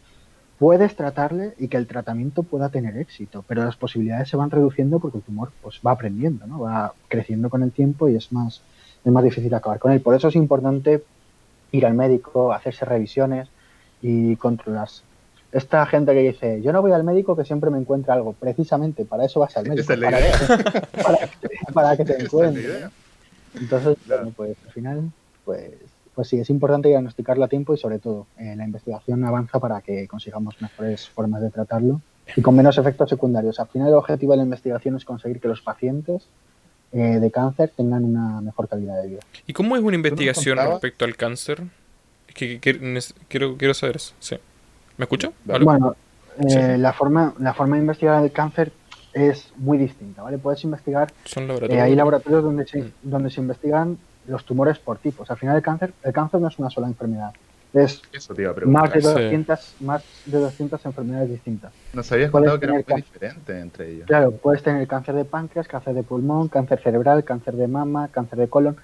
puedes tratarle y que el tratamiento pueda tener éxito, pero las posibilidades se van reduciendo porque el tumor pues, va aprendiendo, ¿no? va creciendo con el tiempo y es más, es más difícil acabar con él. Por eso es importante ir al médico, hacerse revisiones y controlarse. Esta gente que dice, yo no voy al médico que siempre me encuentra algo, precisamente para eso vas al médico, para, para, que te encuentre. Entonces, pues al final, pues pues sí, es importante diagnosticarlo a tiempo y sobre todo eh, la investigación avanza para que consigamos mejores formas de tratarlo y con menos efectos secundarios. Al final el objetivo de la investigación es conseguir que los pacientes eh, de cáncer tengan una mejor calidad de vida. ¿Y cómo es una investigación respecto al cáncer? que, quiero, quiero saber eso. Sí. ¿Me escucha? Bueno, eh, la, forma, la forma de investigar el cáncer es muy distinta, ¿vale? Puedes investigar, Son eh, laboratorios. hay laboratorios donde se, Mm. donde se investigan los tumores por tipos. Al final el cáncer, el cáncer no es una sola enfermedad, es Eso te iba a preguntar. más de, Sí. 200, más de 200 enfermedades distintas. Nos habías puedes contado que eran tener muy diferentes entre ellos. Claro, puedes tener cáncer de páncreas, cáncer de pulmón, cáncer cerebral, cáncer de mama, cáncer de colon.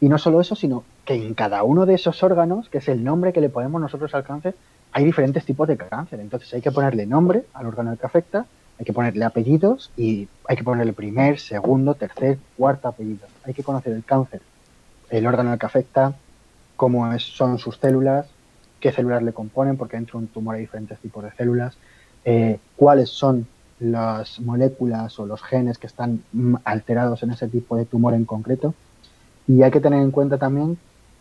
Y no solo eso, sino que en cada uno de esos órganos, que es el nombre que le ponemos nosotros al cáncer, hay diferentes tipos de cáncer. Entonces hay que ponerle nombre al órgano que afecta, hay que ponerle apellidos y hay que ponerle primer, segundo, tercer, cuarto apellido. Hay que conocer el cáncer, el órgano al que afecta, cómo es- son sus células, qué células le componen, porque dentro de un tumor hay diferentes tipos de células, eh, cuáles son las moléculas o los genes que están mm, alterados en ese tipo de tumor en concreto. Y hay que tener en cuenta también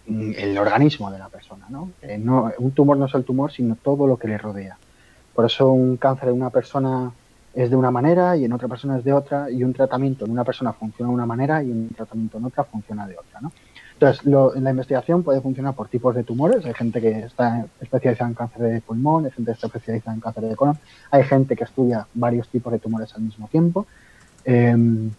el organismo de la persona. ¿no? Eh, no- un tumor no es el tumor, sino todo lo que le rodea. Por eso un cáncer en una persona es de una manera y en otra persona es de otra, y un tratamiento en una persona funciona de una manera y un tratamiento en otra funciona de otra. ¿no? Entonces, lo- la investigación puede funcionar por tipos de tumores. Hay gente que está especializada en cáncer de pulmón, hay gente que está especializada en cáncer de colon, hay gente que estudia varios tipos de tumores al mismo tiempo. Em,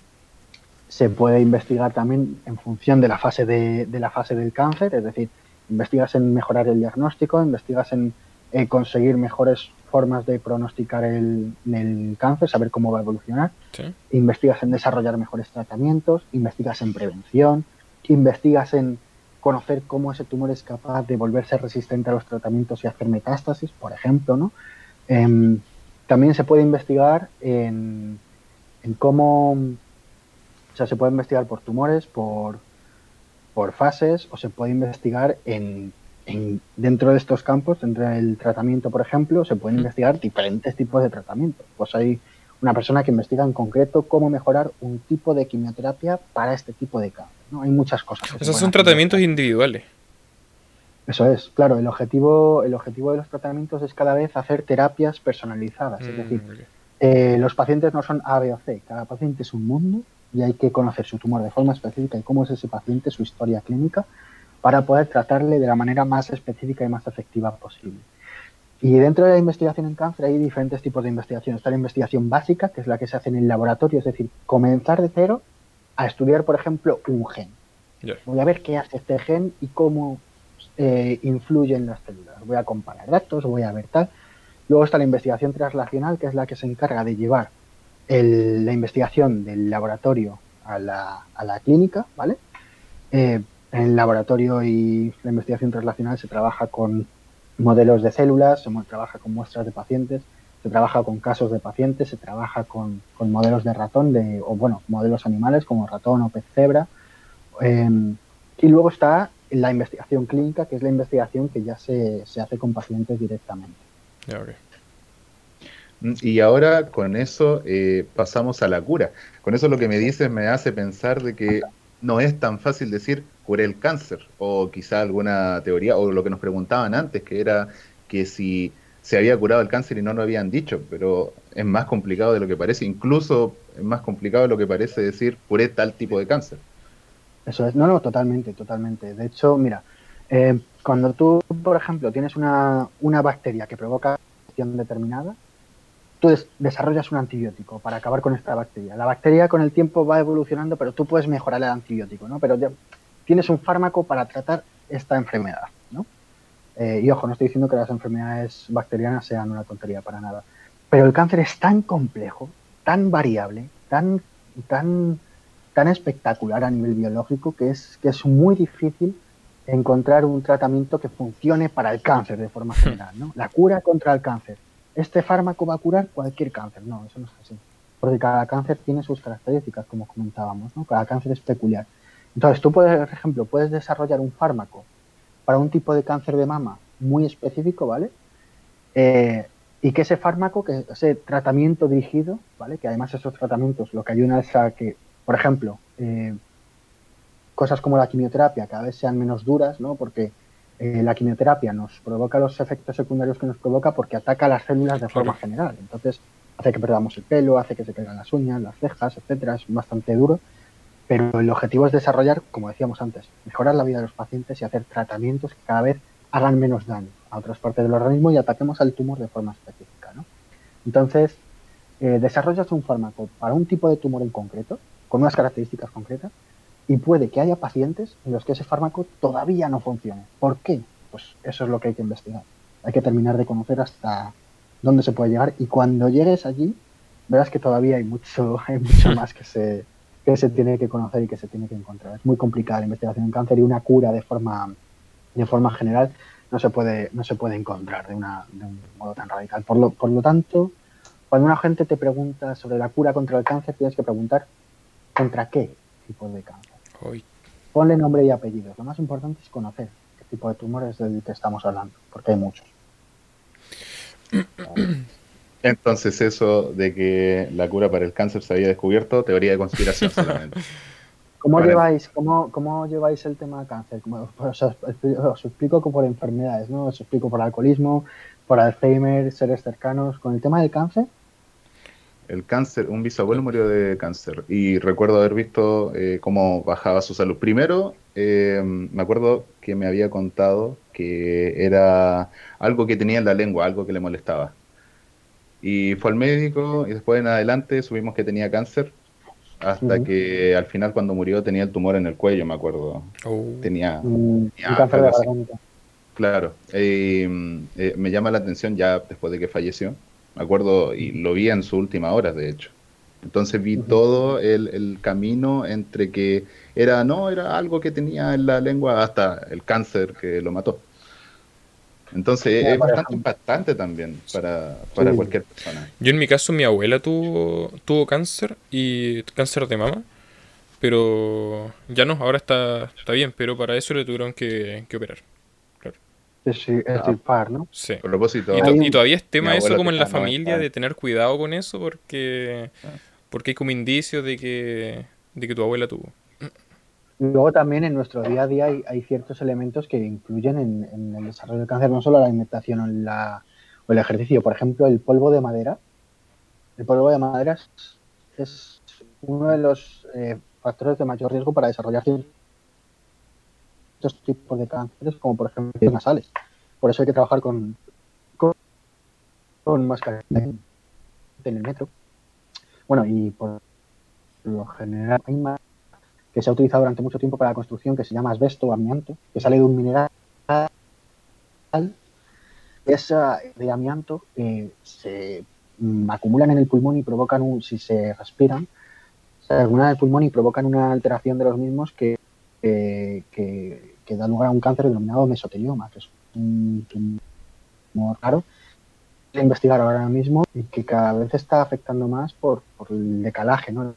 se puede investigar también en función de la fase de, de la fase del cáncer, es decir, investigas en mejorar el diagnóstico, investigas en eh, conseguir mejores formas de pronosticar el, el cáncer, saber cómo va a evolucionar Sí. investigas en desarrollar mejores tratamientos, investigas en prevención, investigas en conocer cómo ese tumor es capaz de volverse resistente a los tratamientos y hacer metástasis, por ejemplo, ¿no? Em, también se puede investigar en, en cómo, sea, se puede investigar por tumores, por, por fases, o se puede investigar en, en- dentro de estos campos, dentro del tratamiento, por ejemplo, se pueden investigar diferentes tipos de tratamientos. Pues hay una persona que investiga en concreto cómo mejorar un tipo de quimioterapia para este tipo de cáncer. ¿no? Hay muchas cosas. Esos son tratamientos individuales. Eso es, claro, el objetivo, el objetivo de los tratamientos es cada vez hacer terapias personalizadas. Es Mm, decir, eh, los pacientes no son A, B o C, cada paciente es un mundo y hay que conocer su tumor de forma específica y cómo es ese paciente, su historia clínica, para poder tratarle de la manera más específica y más efectiva posible. Y dentro de la investigación en cáncer hay diferentes tipos de investigación. Está la investigación básica, que es la que se hace en el laboratorio, es decir, comenzar de cero a estudiar, por ejemplo, un gen. Voy a ver qué hace este gen y cómo eh, influye en las células. Voy a comparar datos, voy a ver tal. Luego está la investigación translacional, que es la que se encarga de llevar el- la investigación del laboratorio a la, a la clínica, ¿vale? Eh, en el laboratorio y la investigación translacional se trabaja con modelos de células, se trabaja con muestras de pacientes, se trabaja con casos de pacientes, se trabaja con, con modelos de ratón, de, o bueno, modelos animales como ratón o pez cebra. Eh, y luego está la investigación clínica, que es la investigación que ya se, se hace con pacientes directamente. Ya, ok. Y ahora con eso eh, pasamos a la cura. Con eso lo que me dices me hace pensar de que no es tan fácil decir curé el cáncer o quizá alguna teoría o lo que nos preguntaban antes que era que si se había curado el cáncer y no lo habían dicho, pero es más complicado de lo que parece, incluso es más complicado de lo que parece decir curé tal tipo de cáncer. Eso es, no, no, totalmente, totalmente. De hecho, mira, eh, cuando tú, por ejemplo, tienes una, una bacteria que provoca una determinada, tú des- desarrollas un antibiótico para acabar con esta bacteria. La bacteria con el tiempo va evolucionando, pero tú puedes mejorar el antibiótico, ¿no? Pero ya tienes un fármaco para tratar esta enfermedad, ¿no? Eh, y ojo, no estoy diciendo que las enfermedades bacterianas sean una tontería para nada. Pero el cáncer es tan complejo, tan variable, tan, tan, tan espectacular a nivel biológico que es, que es muy difícil encontrar un tratamiento que funcione para el cáncer de forma general. ¿no? La cura contra el cáncer. Este fármaco va a curar cualquier cáncer. No, eso no es así. Porque cada cáncer tiene sus características, como comentábamos. ¿no? Cada cáncer es peculiar. Entonces, tú, puedes, por ejemplo, puedes desarrollar un fármaco para un tipo de cáncer de mama muy específico, ¿vale? Eh, y que ese fármaco, que ese tratamiento dirigido, ¿vale? Que además esos tratamientos lo que ayudan es a que, por ejemplo, eh, cosas como la quimioterapia cada vez sean menos duras, ¿no? Porque eh, la quimioterapia nos provoca los efectos secundarios que nos provoca porque ataca las células de forma Claro. general. Entonces, hace que perdamos el pelo, hace que se caigan las uñas, las cejas, etcétera. Es bastante duro. Pero el objetivo es desarrollar, como decíamos antes, mejorar la vida de los pacientes y hacer tratamientos que cada vez hagan menos daño a otras partes del organismo y ataquemos al tumor de forma específica. ¿no? Entonces, eh, desarrollas un fármaco para un tipo de tumor en concreto, con unas características concretas, y puede que haya pacientes en los que ese fármaco todavía no funcione. ¿Por qué? Pues eso es lo que hay que investigar. Hay que terminar de conocer hasta dónde se puede llegar y cuando llegues allí verás que todavía hay mucho, hay mucho más que se, que se tiene que conocer y que se tiene que encontrar. Es muy complicada la investigación en cáncer y una cura de forma, de forma general no se puede, no se puede encontrar de, una, de un modo tan radical. Por lo, por lo tanto, cuando una gente te pregunta sobre la cura contra el cáncer, tienes que preguntar contra qué tipo de cáncer. Ponle nombre y apellidos. Lo más importante es conocer qué tipo de tumores del que estamos hablando, porque hay muchos. Entonces eso de que la cura para el cáncer se había descubierto, teoría de conspiración solamente. ¿Cómo lleváis, cómo, cómo, lleváis el tema del cáncer? Os, os, explico por enfermedades, ¿no? Os explico por alcoholismo, por Alzheimer, seres cercanos. Con el tema del cáncer, el cáncer, un bisabuelo murió de cáncer y recuerdo haber visto eh, cómo bajaba su salud. Primero, eh, me acuerdo que me había contado que era algo que tenía en la lengua, algo que le molestaba. Y fue al médico y después en adelante supimos que tenía cáncer hasta que al final cuando murió tenía el tumor en el cuello, me acuerdo. Oh. Tenía, un cáncer de garganta. Claro, eh, me llama la atención ya después de que falleció me acuerdo, y lo vi en su última hora, de hecho. Entonces vi todo el, camino entre que era, no, era algo que tenía en la lengua hasta el cáncer que lo mató. Entonces es bastante impactante también para, cualquier persona. Yo en mi caso, mi abuela tuvo, tuvo cáncer y cáncer de mama, pero ya no, ahora está, está bien, pero para eso le tuvieron que operar. Sí, par, ¿no? Sí. propósito. Y, todavía es tema eso como en la familia de tener cuidado con eso porque, ah. porque hay como indicios de que, de que tu abuela tuvo. Luego también en nuestro día a día hay, ciertos elementos que influyen en, el desarrollo del cáncer, no solo la alimentación o, la, o, el ejercicio. Por ejemplo, el polvo de madera. El polvo de madera es, uno de los eh, factores de mayor riesgo para desarrollar estos tipos de cánceres, como por ejemplo nasales. Por eso hay que trabajar con, con, con en el metro. Bueno, y por lo general hay más que se ha utilizado durante mucho tiempo para la construcción que se llama asbesto amianto, que sale de un mineral esa de amianto eh, se mm, acumulan en el pulmón y provocan un, si se respiran, se acumulan en el pulmón y provocan una alteración de los mismos que que, da lugar a un cáncer denominado mesotelioma, que es un tumor raro que investigar ahora mismo y que cada vez está afectando más por, el decalaje, ¿no?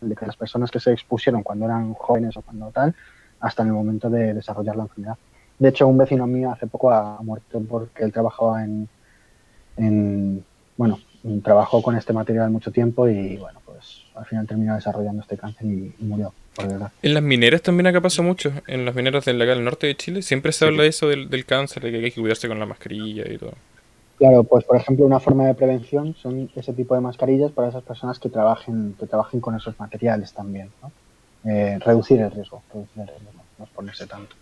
de que las personas que se expusieron cuando eran jóvenes o cuando tal, hasta en el momento de desarrollar la enfermedad. De hecho, un vecino mío hace poco ha, muerto porque él trabajaba en, en, bueno, trabajó con este material mucho tiempo y bueno, pues al final terminó desarrollando este cáncer y murió. En las mineras también acá pasa mucho. En las mineras del, del norte de Chile siempre se habla de eso del, cáncer, de que hay que cuidarse con la mascarilla y todo. Claro, pues por ejemplo una forma de prevención son ese tipo de mascarillas para esas personas que trabajen, que trabajen con esos materiales también. Eh, reducir el riesgo, reducir el riesgo, no, exponerse tanto.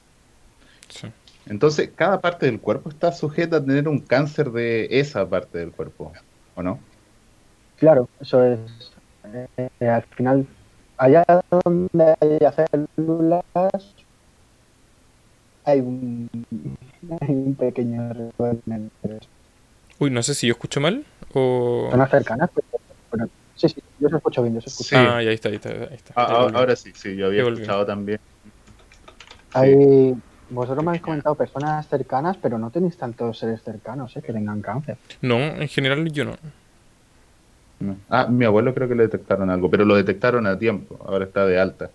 Entonces, cada parte del cuerpo está sujeta a tener un cáncer de esa parte del cuerpo, ¿o no? Claro, eso es. Eh, al final allá donde hay células hay un, hay un pequeño Uy, no sé si yo escucho mal o... Son cercanas, pero, sí, sí, yo se escucho bien, yo se escucho Ah, ya está, ahí está, ahí está. Ah, ahora, sí, sí, yo había escuchado también. Hay, vosotros me habéis comentado personas cercanas, pero no tenéis tantos seres cercanos ¿eh? que tengan cáncer. No, en general yo no. Ah, mi abuelo creo que le detectaron algo, pero lo detectaron a tiempo, ahora está de alta.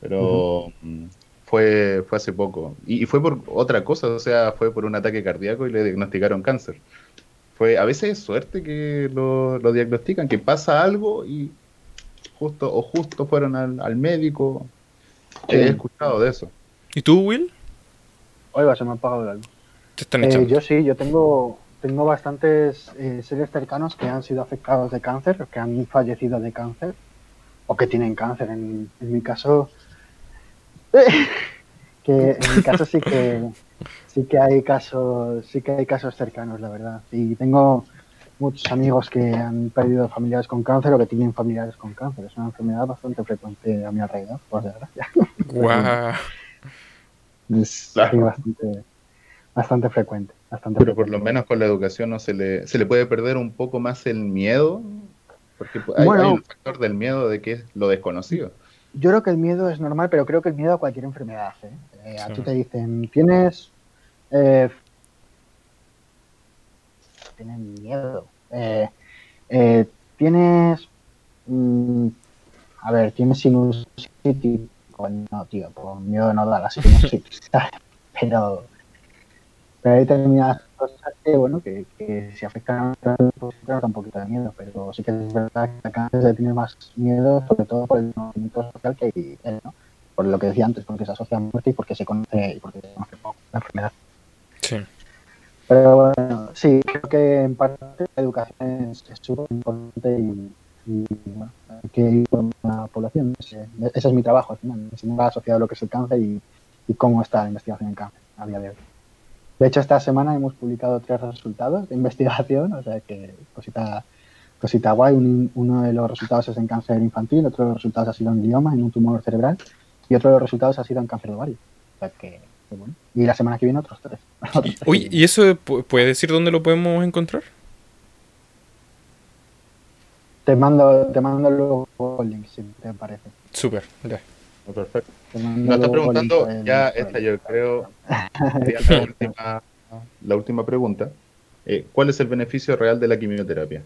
Pero mm, fue, fue hace poco. Y, fue por otra cosa, o sea, fue por un ataque cardíaco y le diagnosticaron cáncer. Fue, a veces es suerte que lo, diagnostican, que pasa algo y justo o justo fueron al, médico. He escuchado de eso. ¿Y tú, Will? Oiga, se me ha apagado algo. Te están echando. Eh, yo sí, yo tengo tengo bastantes eh, seres cercanos que han sido afectados de cáncer, que han fallecido de cáncer, o que tienen cáncer. En, mi caso, que en mi caso sí que sí que hay casos, sí que hay casos cercanos, la verdad. Y tengo muchos amigos que han perdido familiares con cáncer o que tienen familiares con cáncer. Es una enfermedad bastante frecuente a mi alrededor, por desgracia. Guau. Es bastante, bastante frecuente. Bastante Pero por lo menos con la educación no se le, se le puede perder un poco más el miedo, porque hay, hay un factor del miedo de que es lo desconocido. Yo creo que el miedo es normal, pero creo que el miedo a cualquier enfermedad. ¿eh? Eh, a ti te dicen, tienes eh, tienen miedo. Eh, eh, tienes. Mm, a ver, tienes sinusitis. No, tío, por miedo no da la sinusitis. pero, pero hay determinadas cosas que, bueno, que, que si afectan a pues da un poquito de miedo, pero sí que es verdad que acá se tiene más miedo, sobre todo por el movimiento social que hay él, ¿no? Por lo que decía antes, porque se asocia a muerte y porque se conoce, y porque se conoce poco la enfermedad. Sí. Pero bueno, sí, creo que en parte la educación es súper importante y, y, bueno, hay que ir con la población. Ese, ese, es mi trabajo al final, enseñar a lo que es el cáncer y, y, cómo está la investigación en cáncer a día de hoy. De hecho, esta semana hemos publicado tres resultados de investigación, o sea que cosita, cosita guay. Un, uno de los resultados es en cáncer infantil, otro de los resultados ha sido en glioma, en un tumor cerebral, y otro de los resultados ha sido en cáncer de ovario. O sea que bueno. Y la semana que viene otros tres. otros tres Uy, ¿y eso puede decir dónde lo podemos encontrar? Te mando, te mando luego el link, si te parece. Súper, ya. Perfecto. Nos está preguntando, ya esta yo creo, la última, la última pregunta. Eh, ¿Cuál es el beneficio real de la quimioterapia?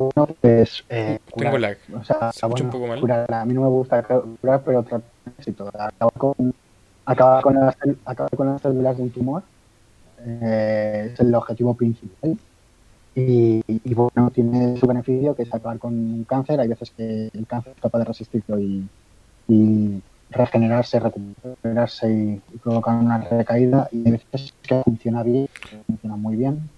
uno es eh, Tengo lag. O sea, Se bueno, un poco mal. Curar. A mí no me gusta curar, pero tratar éxito. Acabar con, acabar con, las, acabar con las células de un tumor eh, es el objetivo principal. Y, y, bueno, tiene su beneficio que es acabar con un cáncer. Hay veces que el cáncer es capaz de resistirlo y, y regenerarse, recuperarse y, y, provocar una recaída. Y hay veces que funciona bien, que funciona muy bien.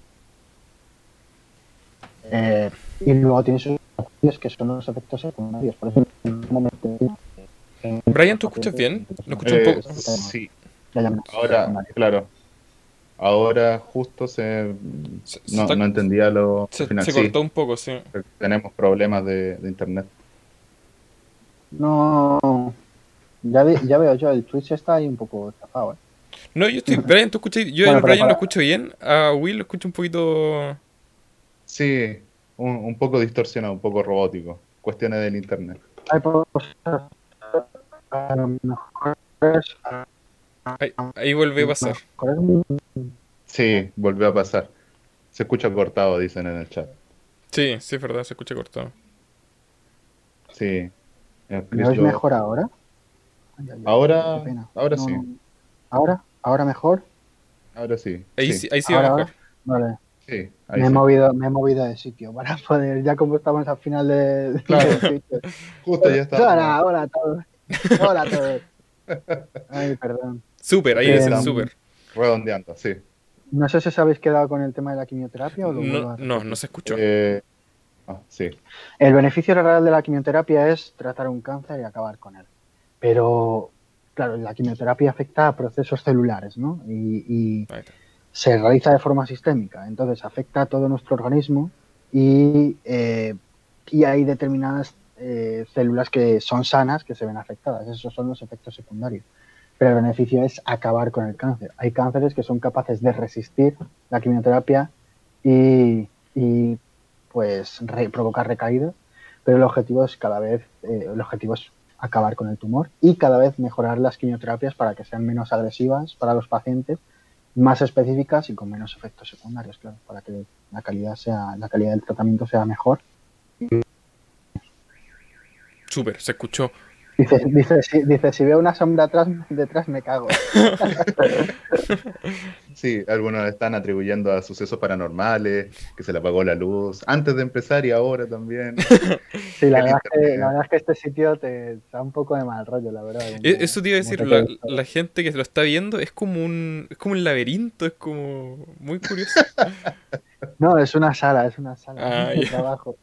Eh, y luego tiene sus efectos que son los efectos secundarios. Por eso, en un momento. Eh, Brian, ¿tú escuchas bien? ¿No escuchas un poco? Sí. Ahora, claro. Ahora justo se. No, no entendía lo. Se, final. se cortó sí. un poco, sí. Tenemos problemas de, de internet. No. Ya, vi, ya veo yo, el Twitch está ahí un poco chafado, ¿eh? No, yo estoy. Brian, ¿tú escuchas? Yo bueno, a Brian para... lo escucho bien. A Will lo escucho un poquito. Sí, un, un, poco distorsionado, un poco robótico. Cuestiones del internet. Ahí, ahí volvió a pasar. Sí, volvió a pasar. Se escucha cortado, dicen en el chat. Sí, sí, es verdad, se escucha cortado. Sí. ¿Me oís mejor ahora? Ahora, ahora no, sí. No. ¿Ahora? ¿Ahora mejor? Ahora sí. Ahí sí, ahí sí va mejor. Vale. Sí, me, he movido, me he movido de sitio para poder, ya como estamos al final de. Claro, justo ya está. Hola, hola a todos. Hola a todos. Ay, perdón. Súper, ahí es, um, súper. Redondeando, sí. No sé si os habéis quedado con el tema de la quimioterapia o no, no, no se escuchó. Eh, ah, sí. El beneficio real de la quimioterapia es tratar un cáncer y acabar con él. Pero, claro, la quimioterapia afecta a procesos celulares, ¿no? Y, y se realiza de forma sistémica, entonces afecta a todo nuestro organismo y, eh, y hay determinadas eh, células que son sanas que se ven afectadas. Esos son los efectos secundarios. Pero el beneficio es acabar con el cáncer. Hay cánceres que son capaces de resistir la quimioterapia y, pues provocar recaídas, pero el objetivo es cada vez, eh, el objetivo es acabar con el tumor y cada vez mejorar las quimioterapias para que sean menos agresivas para los pacientes más específicas y con menos efectos secundarios, claro, para que la calidad sea, la calidad del tratamiento sea mejor. Súper, se escuchó. Dice, dice, si, dice, si veo una sombra atrás, detrás me cago. Sí, algunos están atribuyendo a sucesos paranormales, que se le apagó la luz antes de empezar y ahora también. Sí, la verdad, que, la verdad, es que, este sitio te da un poco de mal rollo, la verdad. Eso te iba a decir, la, la, gente que lo está viendo es como un es como un laberinto, es como muy curioso. No, es una sala, es una sala ah, de yeah. trabajo.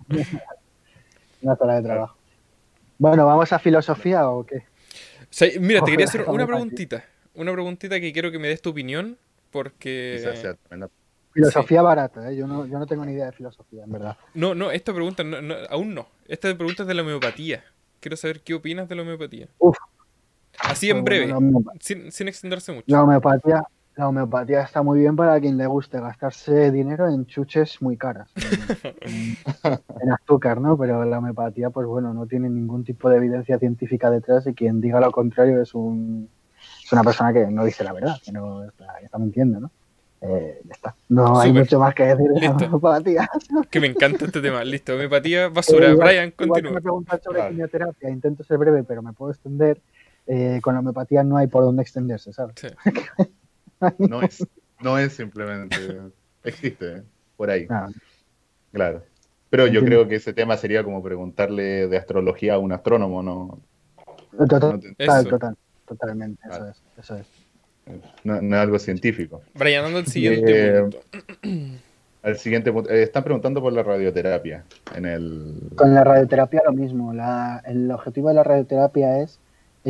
una sala de trabajo. Bueno, ¿vamos a filosofía o qué? O sea, mira, te quería hacer una preguntita. Una preguntita que quiero que me des tu opinión. porque... Filosofía barata, ¿eh? yo, no, yo no tengo ni idea de filosofía, en verdad. No, no, esta pregunta, aún no. Esta pregunta es de la homeopatía. Quiero saber qué opinas de la homeopatía. Uf. Así en breve, sin, sin, extenderse mucho. La homeopatía, la homeopatía está muy bien para quien le guste gastarse dinero en chuches muy caras, en, azúcar, ¿no? Pero la homeopatía, pues bueno, no tiene ningún tipo de evidencia científica detrás y quien diga lo contrario es, un, es una persona que no dice la verdad, que no está, mintiendo, ¿no? Eh, está. No hay mucho más que decir de la homeopatía. Que me encanta este tema. Listo, homeopatía, basura. Eh, Brian, continúa. me preguntas sobre quimioterapia, intento ser breve, pero me puedo extender. Eh, con la homeopatía no hay por dónde extenderse, ¿sabes? Sí. No es, no es simplemente. Existe, por ahí. Ah. Claro. Pero yo creo que ese tema sería como preguntarle de astrología a un astrónomo, ¿no? Total, total, totalmente, eso es. Eso es. No, es algo científico. Brian, ando al siguiente eh, punto. Al siguiente punto. Eh, están preguntando por la radioterapia. En el... Con la radioterapia lo mismo. el objetivo de la radioterapia es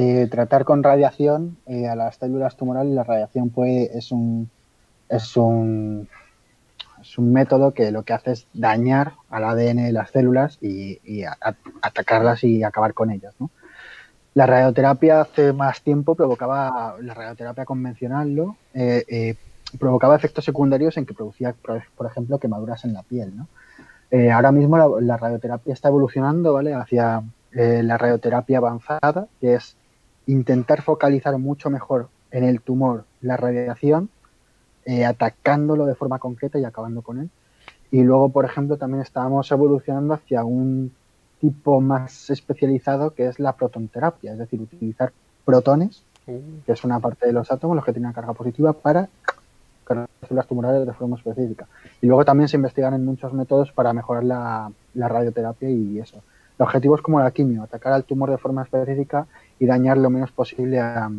eh, tratar con radiación eh, a las células tumorales, la radiación puede, es un es un es un método que lo que hace es dañar al ADN de las células y, atacarlas y acabar con ellas. La radioterapia hace más tiempo provocaba, la radioterapia convencional. Eh, provocaba efectos secundarios en que producía, por ejemplo, quemaduras en la piel. ahora mismo la, la, radioterapia está evolucionando ¿vale? hacia la radioterapia avanzada, que es intentar focalizar mucho mejor en el tumor la radiación, eh, atacándolo de forma concreta y acabando con él. Y luego, por ejemplo, también estábamos evolucionando hacia un tipo más especializado que es la protonterapia, es decir, utilizar protones, uh. que es una parte de los átomos, los que tienen carga positiva, para células tumorales de forma específica. Y luego también se investigan en muchos métodos para mejorar la, la radioterapia y eso. El objetivo es como la quimio, atacar al tumor de forma específica y dañar lo menos posible a,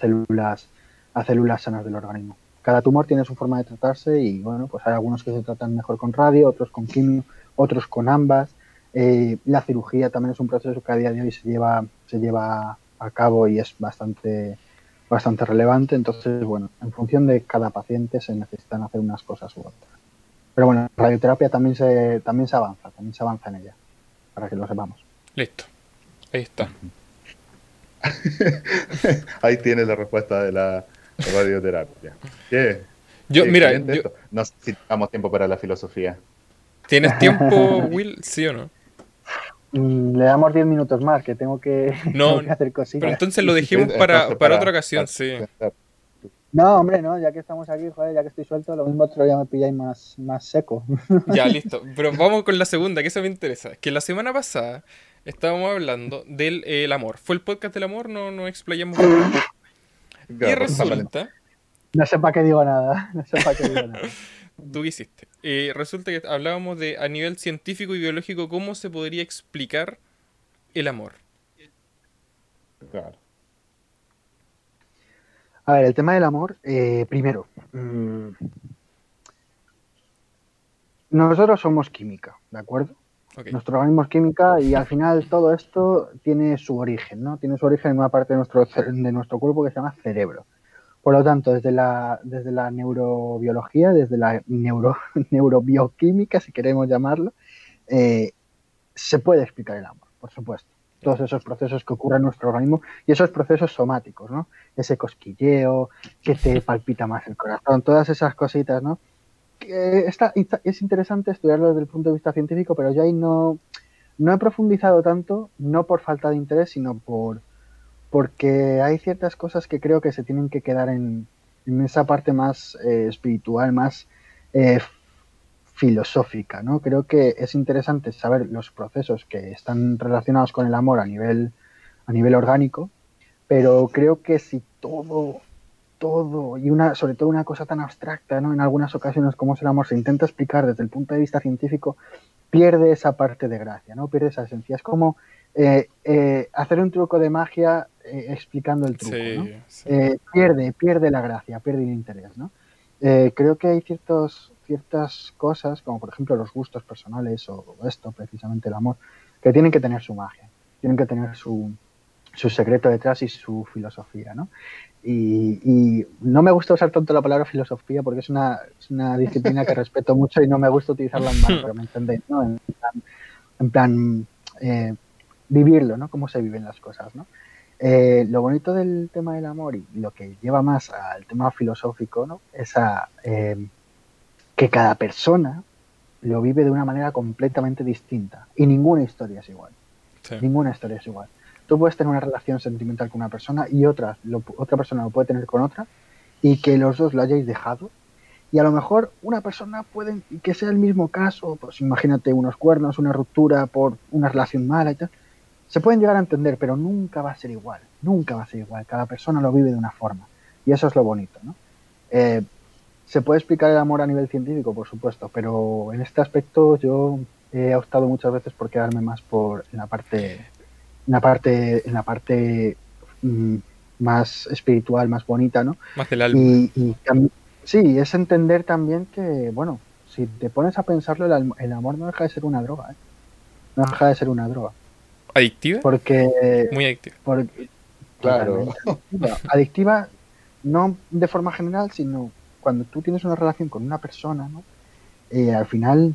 células a células sanas del organismo. Cada tumor tiene su forma de tratarse y bueno, pues hay algunos que se tratan mejor con radio, otros con quimio, otros con ambas. Eh, la cirugía también es un proceso que a día de hoy se lleva, se lleva a cabo y es bastante, bastante relevante. Entonces, bueno, en función de cada paciente se necesitan hacer unas cosas u otras. Pero bueno, la radioterapia también se, también se avanza, también se avanza en ella, para que lo sepamos. Listo. Ahí está. Ahí tiene la respuesta de la radioterapia. ¿Qué? Yo, mira, no sé si tenemos tiempo para la filosofía. ¿Tienes tiempo, Will? ¿Sí o no? Le damos 10 minutos más, que tengo que, hacer cositas. Pero entonces lo dejemos para, otra ocasión, sí. No, hombre, no, ya que estamos aquí, joder, ya que estoy suelto, lo mismo otro día me pilláis más, más seco. Ya, listo. Pero vamos con la segunda, que eso me interesa. Que la semana pasada estábamos hablando del el amor. ¿Fue el podcast del amor? No nos explayamos. y resulta. No sé para qué digo nada. No sé para qué digo nada. Tú qué hiciste. Eh, resulta que hablábamos de a nivel científico y biológico cómo se podría explicar el amor. Claro. A ver, el tema del amor, eh, primero, mm, nosotros somos química, ¿de acuerdo? Nuestro organismo es química y al final todo esto tiene su origen, ¿no? Tiene su origen en una parte de nuestro, de nuestro cuerpo que se llama cerebro. Por lo tanto, desde la, desde la neurobiología, desde la neuro, neurobioquímica, si queremos llamarlo, eh, se puede explicar el amor, por supuesto. Todos esos procesos que ocurren en nuestro organismo y esos procesos somáticos, ¿no? Ese cosquilleo, que te palpita más el corazón, todas esas cositas, ¿no? es interesante estudiarlo desde el punto de vista científico, pero yo ahí no, no he profundizado tanto, no por falta de interés, sino por porque hay ciertas cosas que creo que se tienen que quedar en, en esa parte más eh, espiritual, más eh, filosófica, ¿no? Creo que es interesante saber los procesos que están relacionados con el amor a nivel, a nivel orgánico, pero creo que si todo todo y una sobre todo una cosa tan abstracta no en algunas ocasiones como es el amor se intenta explicar desde el punto de vista científico pierde esa parte de gracia no pierde esa esencia. Es como eh, eh, hacer un truco de magia eh, explicando el truco pierde pierde la gracia pierde el interés no creo que hay ciertos ciertas cosas como por ejemplo los gustos personales o esto precisamente el amor que tienen que tener su magia tienen que tener su su secreto detrás y su filosofía, ¿no? Y, no me gusta usar tanto la palabra filosofía porque es una, disciplina que respeto mucho y no me gusta utilizarla en mal, pero me entendéis, ¿no? En plan, eh, vivirlo, ¿no? Cómo se viven las cosas, ¿no? Eh, lo bonito del tema del amor y lo que lleva más al tema filosófico, ¿no? Es a, eh, que cada persona lo vive de una manera completamente distinta y ninguna historia es igual. Ninguna historia es igual. Tú puedes tener una relación sentimental con una persona y otra, otra persona lo puede tener con otra y que los dos lo hayáis dejado. Y a lo mejor una persona puede, que sea el mismo caso, pues imagínate unos cuernos, una ruptura por una relación mala y tal. Se pueden llegar a entender, pero nunca va a ser igual. Nunca va a ser igual. Cada persona lo vive de una forma. Y eso es lo bonito, ¿no? Eh, se puede explicar el amor a nivel científico, por supuesto, pero en este aspecto yo he optado muchas veces por quedarme más por la parte en la parte, en la parte mm, más espiritual, más bonita, ¿no? Más del alma. Y, sí, es entender también que, bueno, si te pones a pensarlo, el, amor no deja de ser una droga, ¿eh? No deja de ser una droga. ¿Adictiva? Porque... Muy adictiva. claro. Adictiva, no de forma general, sino cuando tú tienes una relación con una persona, ¿no? Eh, al final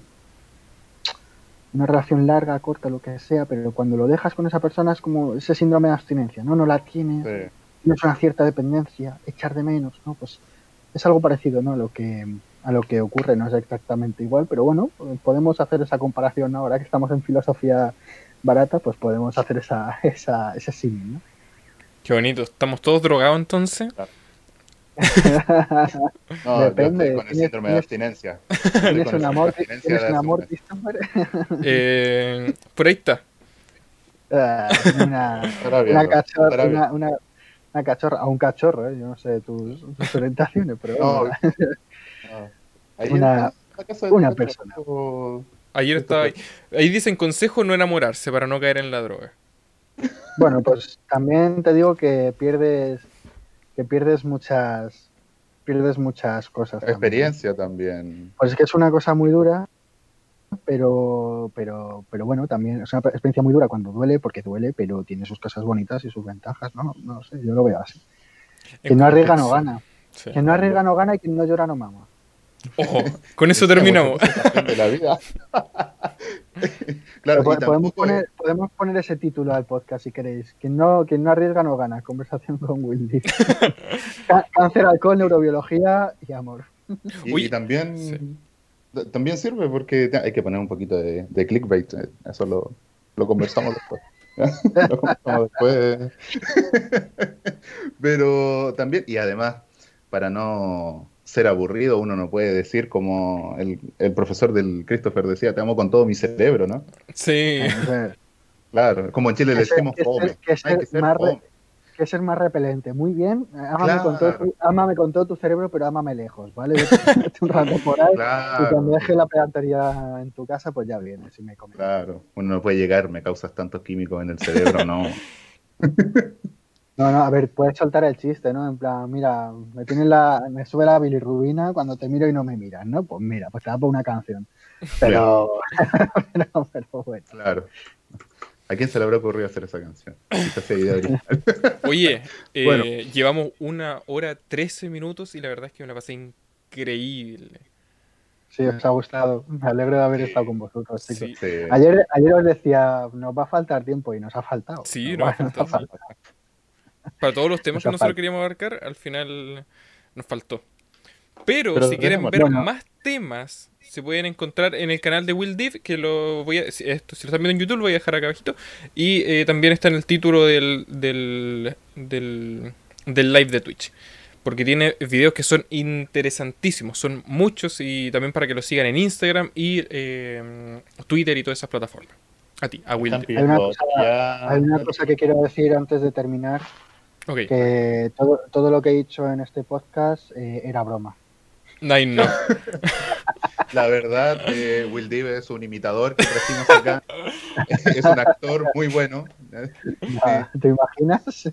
una relación larga, corta, lo que sea, pero cuando lo dejas con esa persona es como ese síndrome de abstinencia, ¿no? No la tienes, no es una cierta dependencia, echar de menos, ¿no? Pues es algo parecido, ¿no? A lo que a lo que ocurre, no es exactamente igual, pero bueno, podemos hacer esa comparación ahora que estamos en filosofía barata, pues podemos hacer esa, esa, ese símil, ¿no? Qué bonito, ¿estamos todos drogados entonces? no, Depende. con el síndrome de abstinencia. ¿Tienes un amor, ¿tienes un amor eh, Por ahí está. Una, una, cachorra, una, una, una, cachorra, a un cachorro, ¿eh? yo no sé tus, tus orientaciones, pero no, no. una, una persona. Ayer estaba ahí. ahí dicen consejo no enamorarse para no caer en la droga. Bueno, pues también te digo que pierdes que pierdes muchas pierdes muchas cosas. Experiencia también. Pues es que es una cosa muy dura, pero, pero, pero bueno, también es una experiencia muy dura cuando duele, porque duele, pero tiene sus cosas bonitas y sus ventajas, ¿no? No sé, yo lo veo así. Que no arriesga no gana. Que no arriesga no gana y quien no llora no mama. Ojo, con eso terminamos. De la vida. claro, podemos, poner, podemos poner ese título al podcast si queréis. Quien no, quien no arriesga no gana. Conversación con Wildy. Cáncer, alcohol, neurobiología y amor. Y, también, también sirve porque hay que poner un poquito de, clickbait. Eso lo, lo conversamos después. lo conversamos después. Pero también, y además, para no ser aburrido, uno no puede decir como el, el, profesor del Christopher decía, te amo con todo mi cerebro, ¿no? Sí. Claro, como en Chile le decimos fome. Que, ser, que, ser más que ser más repelente. Muy bien, ámame, con todo, ámame con todo tu cerebro, pero ámame lejos, ¿vale? un rato por ahí y cuando deje la pedantería en tu casa, pues ya vienes y me comes. Claro, uno no puede llegar, me causas tantos químicos en el cerebro, no. No, no, a ver, puedes soltar el chiste, ¿no? En plan, mira, me tiene la, me sube la bilirrubina cuando te miro y no me miras, ¿no? Pues mira, pues te da por una canción. Pero, pero, pero, bueno. Claro. ¿A quién se le habrá ocurrido hacer esa canción? Oye, eh, llevamos una hora trece minutos y la verdad es que me la pasé increíble. Sí, os ha gustado. Me alegro de haber estado con vosotros, chicos. Sí. Ayer, ayer os decía, nos va a faltar tiempo y nos ha faltado. Sí, nos, nos ha faltado. Para todos los temas que nosotros queríamos abarcar, al final nos faltó. Pero, si quieren ver más temas, se pueden encontrar en el canal de Will Div, que lo voy a. Esto, si lo están viendo en YouTube, lo voy a dejar acá abajito. Y eh, también está en el título del, del, del, live de Twitch. Porque tiene videos que son interesantísimos, son muchos y también para que lo sigan en Instagram y eh, Twitter y todas esas plataformas. A ti, a Will. Hay una, cosa, hay una cosa que quiero decir antes de terminar que todo, todo, lo que he dicho en este podcast eh, era broma. No, no. La verdad, eh, Will Dive es un imitador que trajimos acá. es un actor muy bueno. ¿Te imaginas?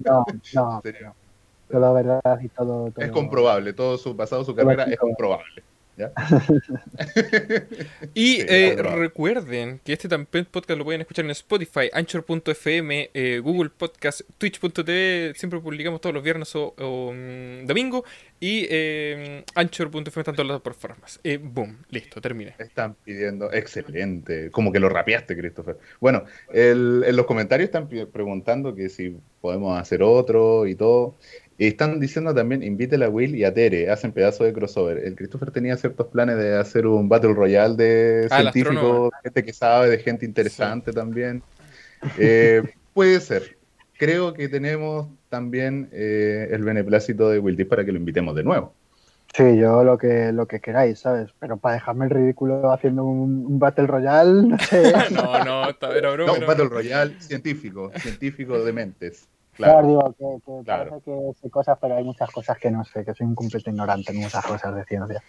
No, no. Pero la verdad y todo, Es comprobable, todo su pasado, su carrera es comprobable. y eh, recuerden que este también podcast lo pueden escuchar en Spotify, Anchor.fm, eh, Google Podcast, Twitch.tv, siempre publicamos todos los viernes o, mm, domingo, y eh, Anchor.fm están todas las plataformas. Eh, boom, listo, terminé. Están pidiendo, excelente, como que lo rapeaste, Christopher. Bueno, en los comentarios están preguntando que si podemos hacer otro y todo. Y están diciendo también, invítela a Will y a Tere, hacen pedazos de crossover. El Christopher tenía ciertos planes de hacer un Battle Royale de ah, científicos, gente que sabe, de gente interesante también. Eh, puede ser. Creo que tenemos también eh, el beneplácito de Will para que lo invitemos de nuevo. Sí, yo lo que lo que queráis, ¿sabes? Pero para dejarme el ridículo haciendo un, Battle Royale, no sé. no, no, era broma. No, un Battle Royale científico, científico de mentes. Claro, digo, que, parece que sé cosas, pero hay muchas cosas que no sé, que soy un completo ignorante en muchas cosas de ciencia.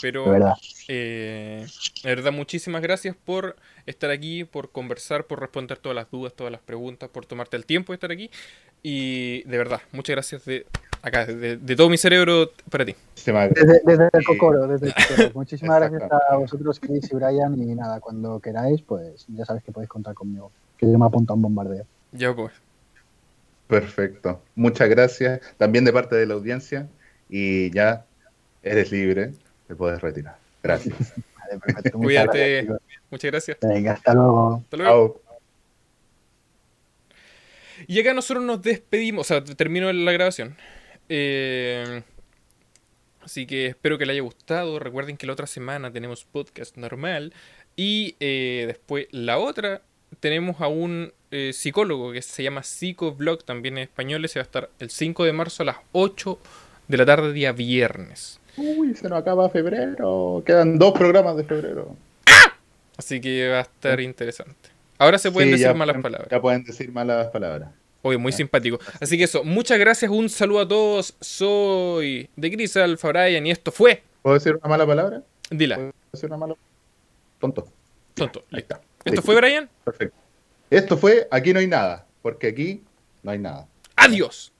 Pero, de verdad. Eh, de verdad, muchísimas gracias por estar aquí, por conversar, por responder todas las dudas, todas las preguntas, por tomarte el tiempo de estar aquí. Y de verdad, muchas gracias de acá, de, todo mi cerebro para ti. Desde, desde el cocoro, desde el cocoro. Muchísimas gracias a vosotros, Chris y Brian. Y nada, cuando queráis, pues ya sabéis que podéis contar conmigo. Que yo me apunto a un bombardeo. Ya pues. Perfecto. Muchas gracias también de parte de la audiencia y ya eres libre, te puedes retirar. Gracias. Cuídate. Muchas gracias. Venga, hasta luego. Hasta luego. Y acá nosotros nos despedimos, o sea, termino la grabación. Eh, así que espero que le haya gustado. Recuerden que la otra semana tenemos podcast normal. Y eh, después la otra tenemos a un eh, psicólogo que se llama Psicoblog, también en español, ese va a estar el 5 de marzo a las 8 de la tarde, día viernes. Uy, se nos acaba febrero. Quedan dos programas de febrero. Así que va a estar interesante. Ahora se pueden decir malas palabras. Ya pueden decir malas palabras. Oye, muy simpático. Así que eso, muchas gracias, un saludo a todos. Soy de Gris Alfa Brian y esto fue. ¿Puedo decir una mala palabra? Dila. ¿Puedo decir una mala Tonto. Tonto, ahí está. ¿Esto fue Brian? Perfecto. Esto fue Aquí no hay nada, porque aquí no hay nada. Adiós.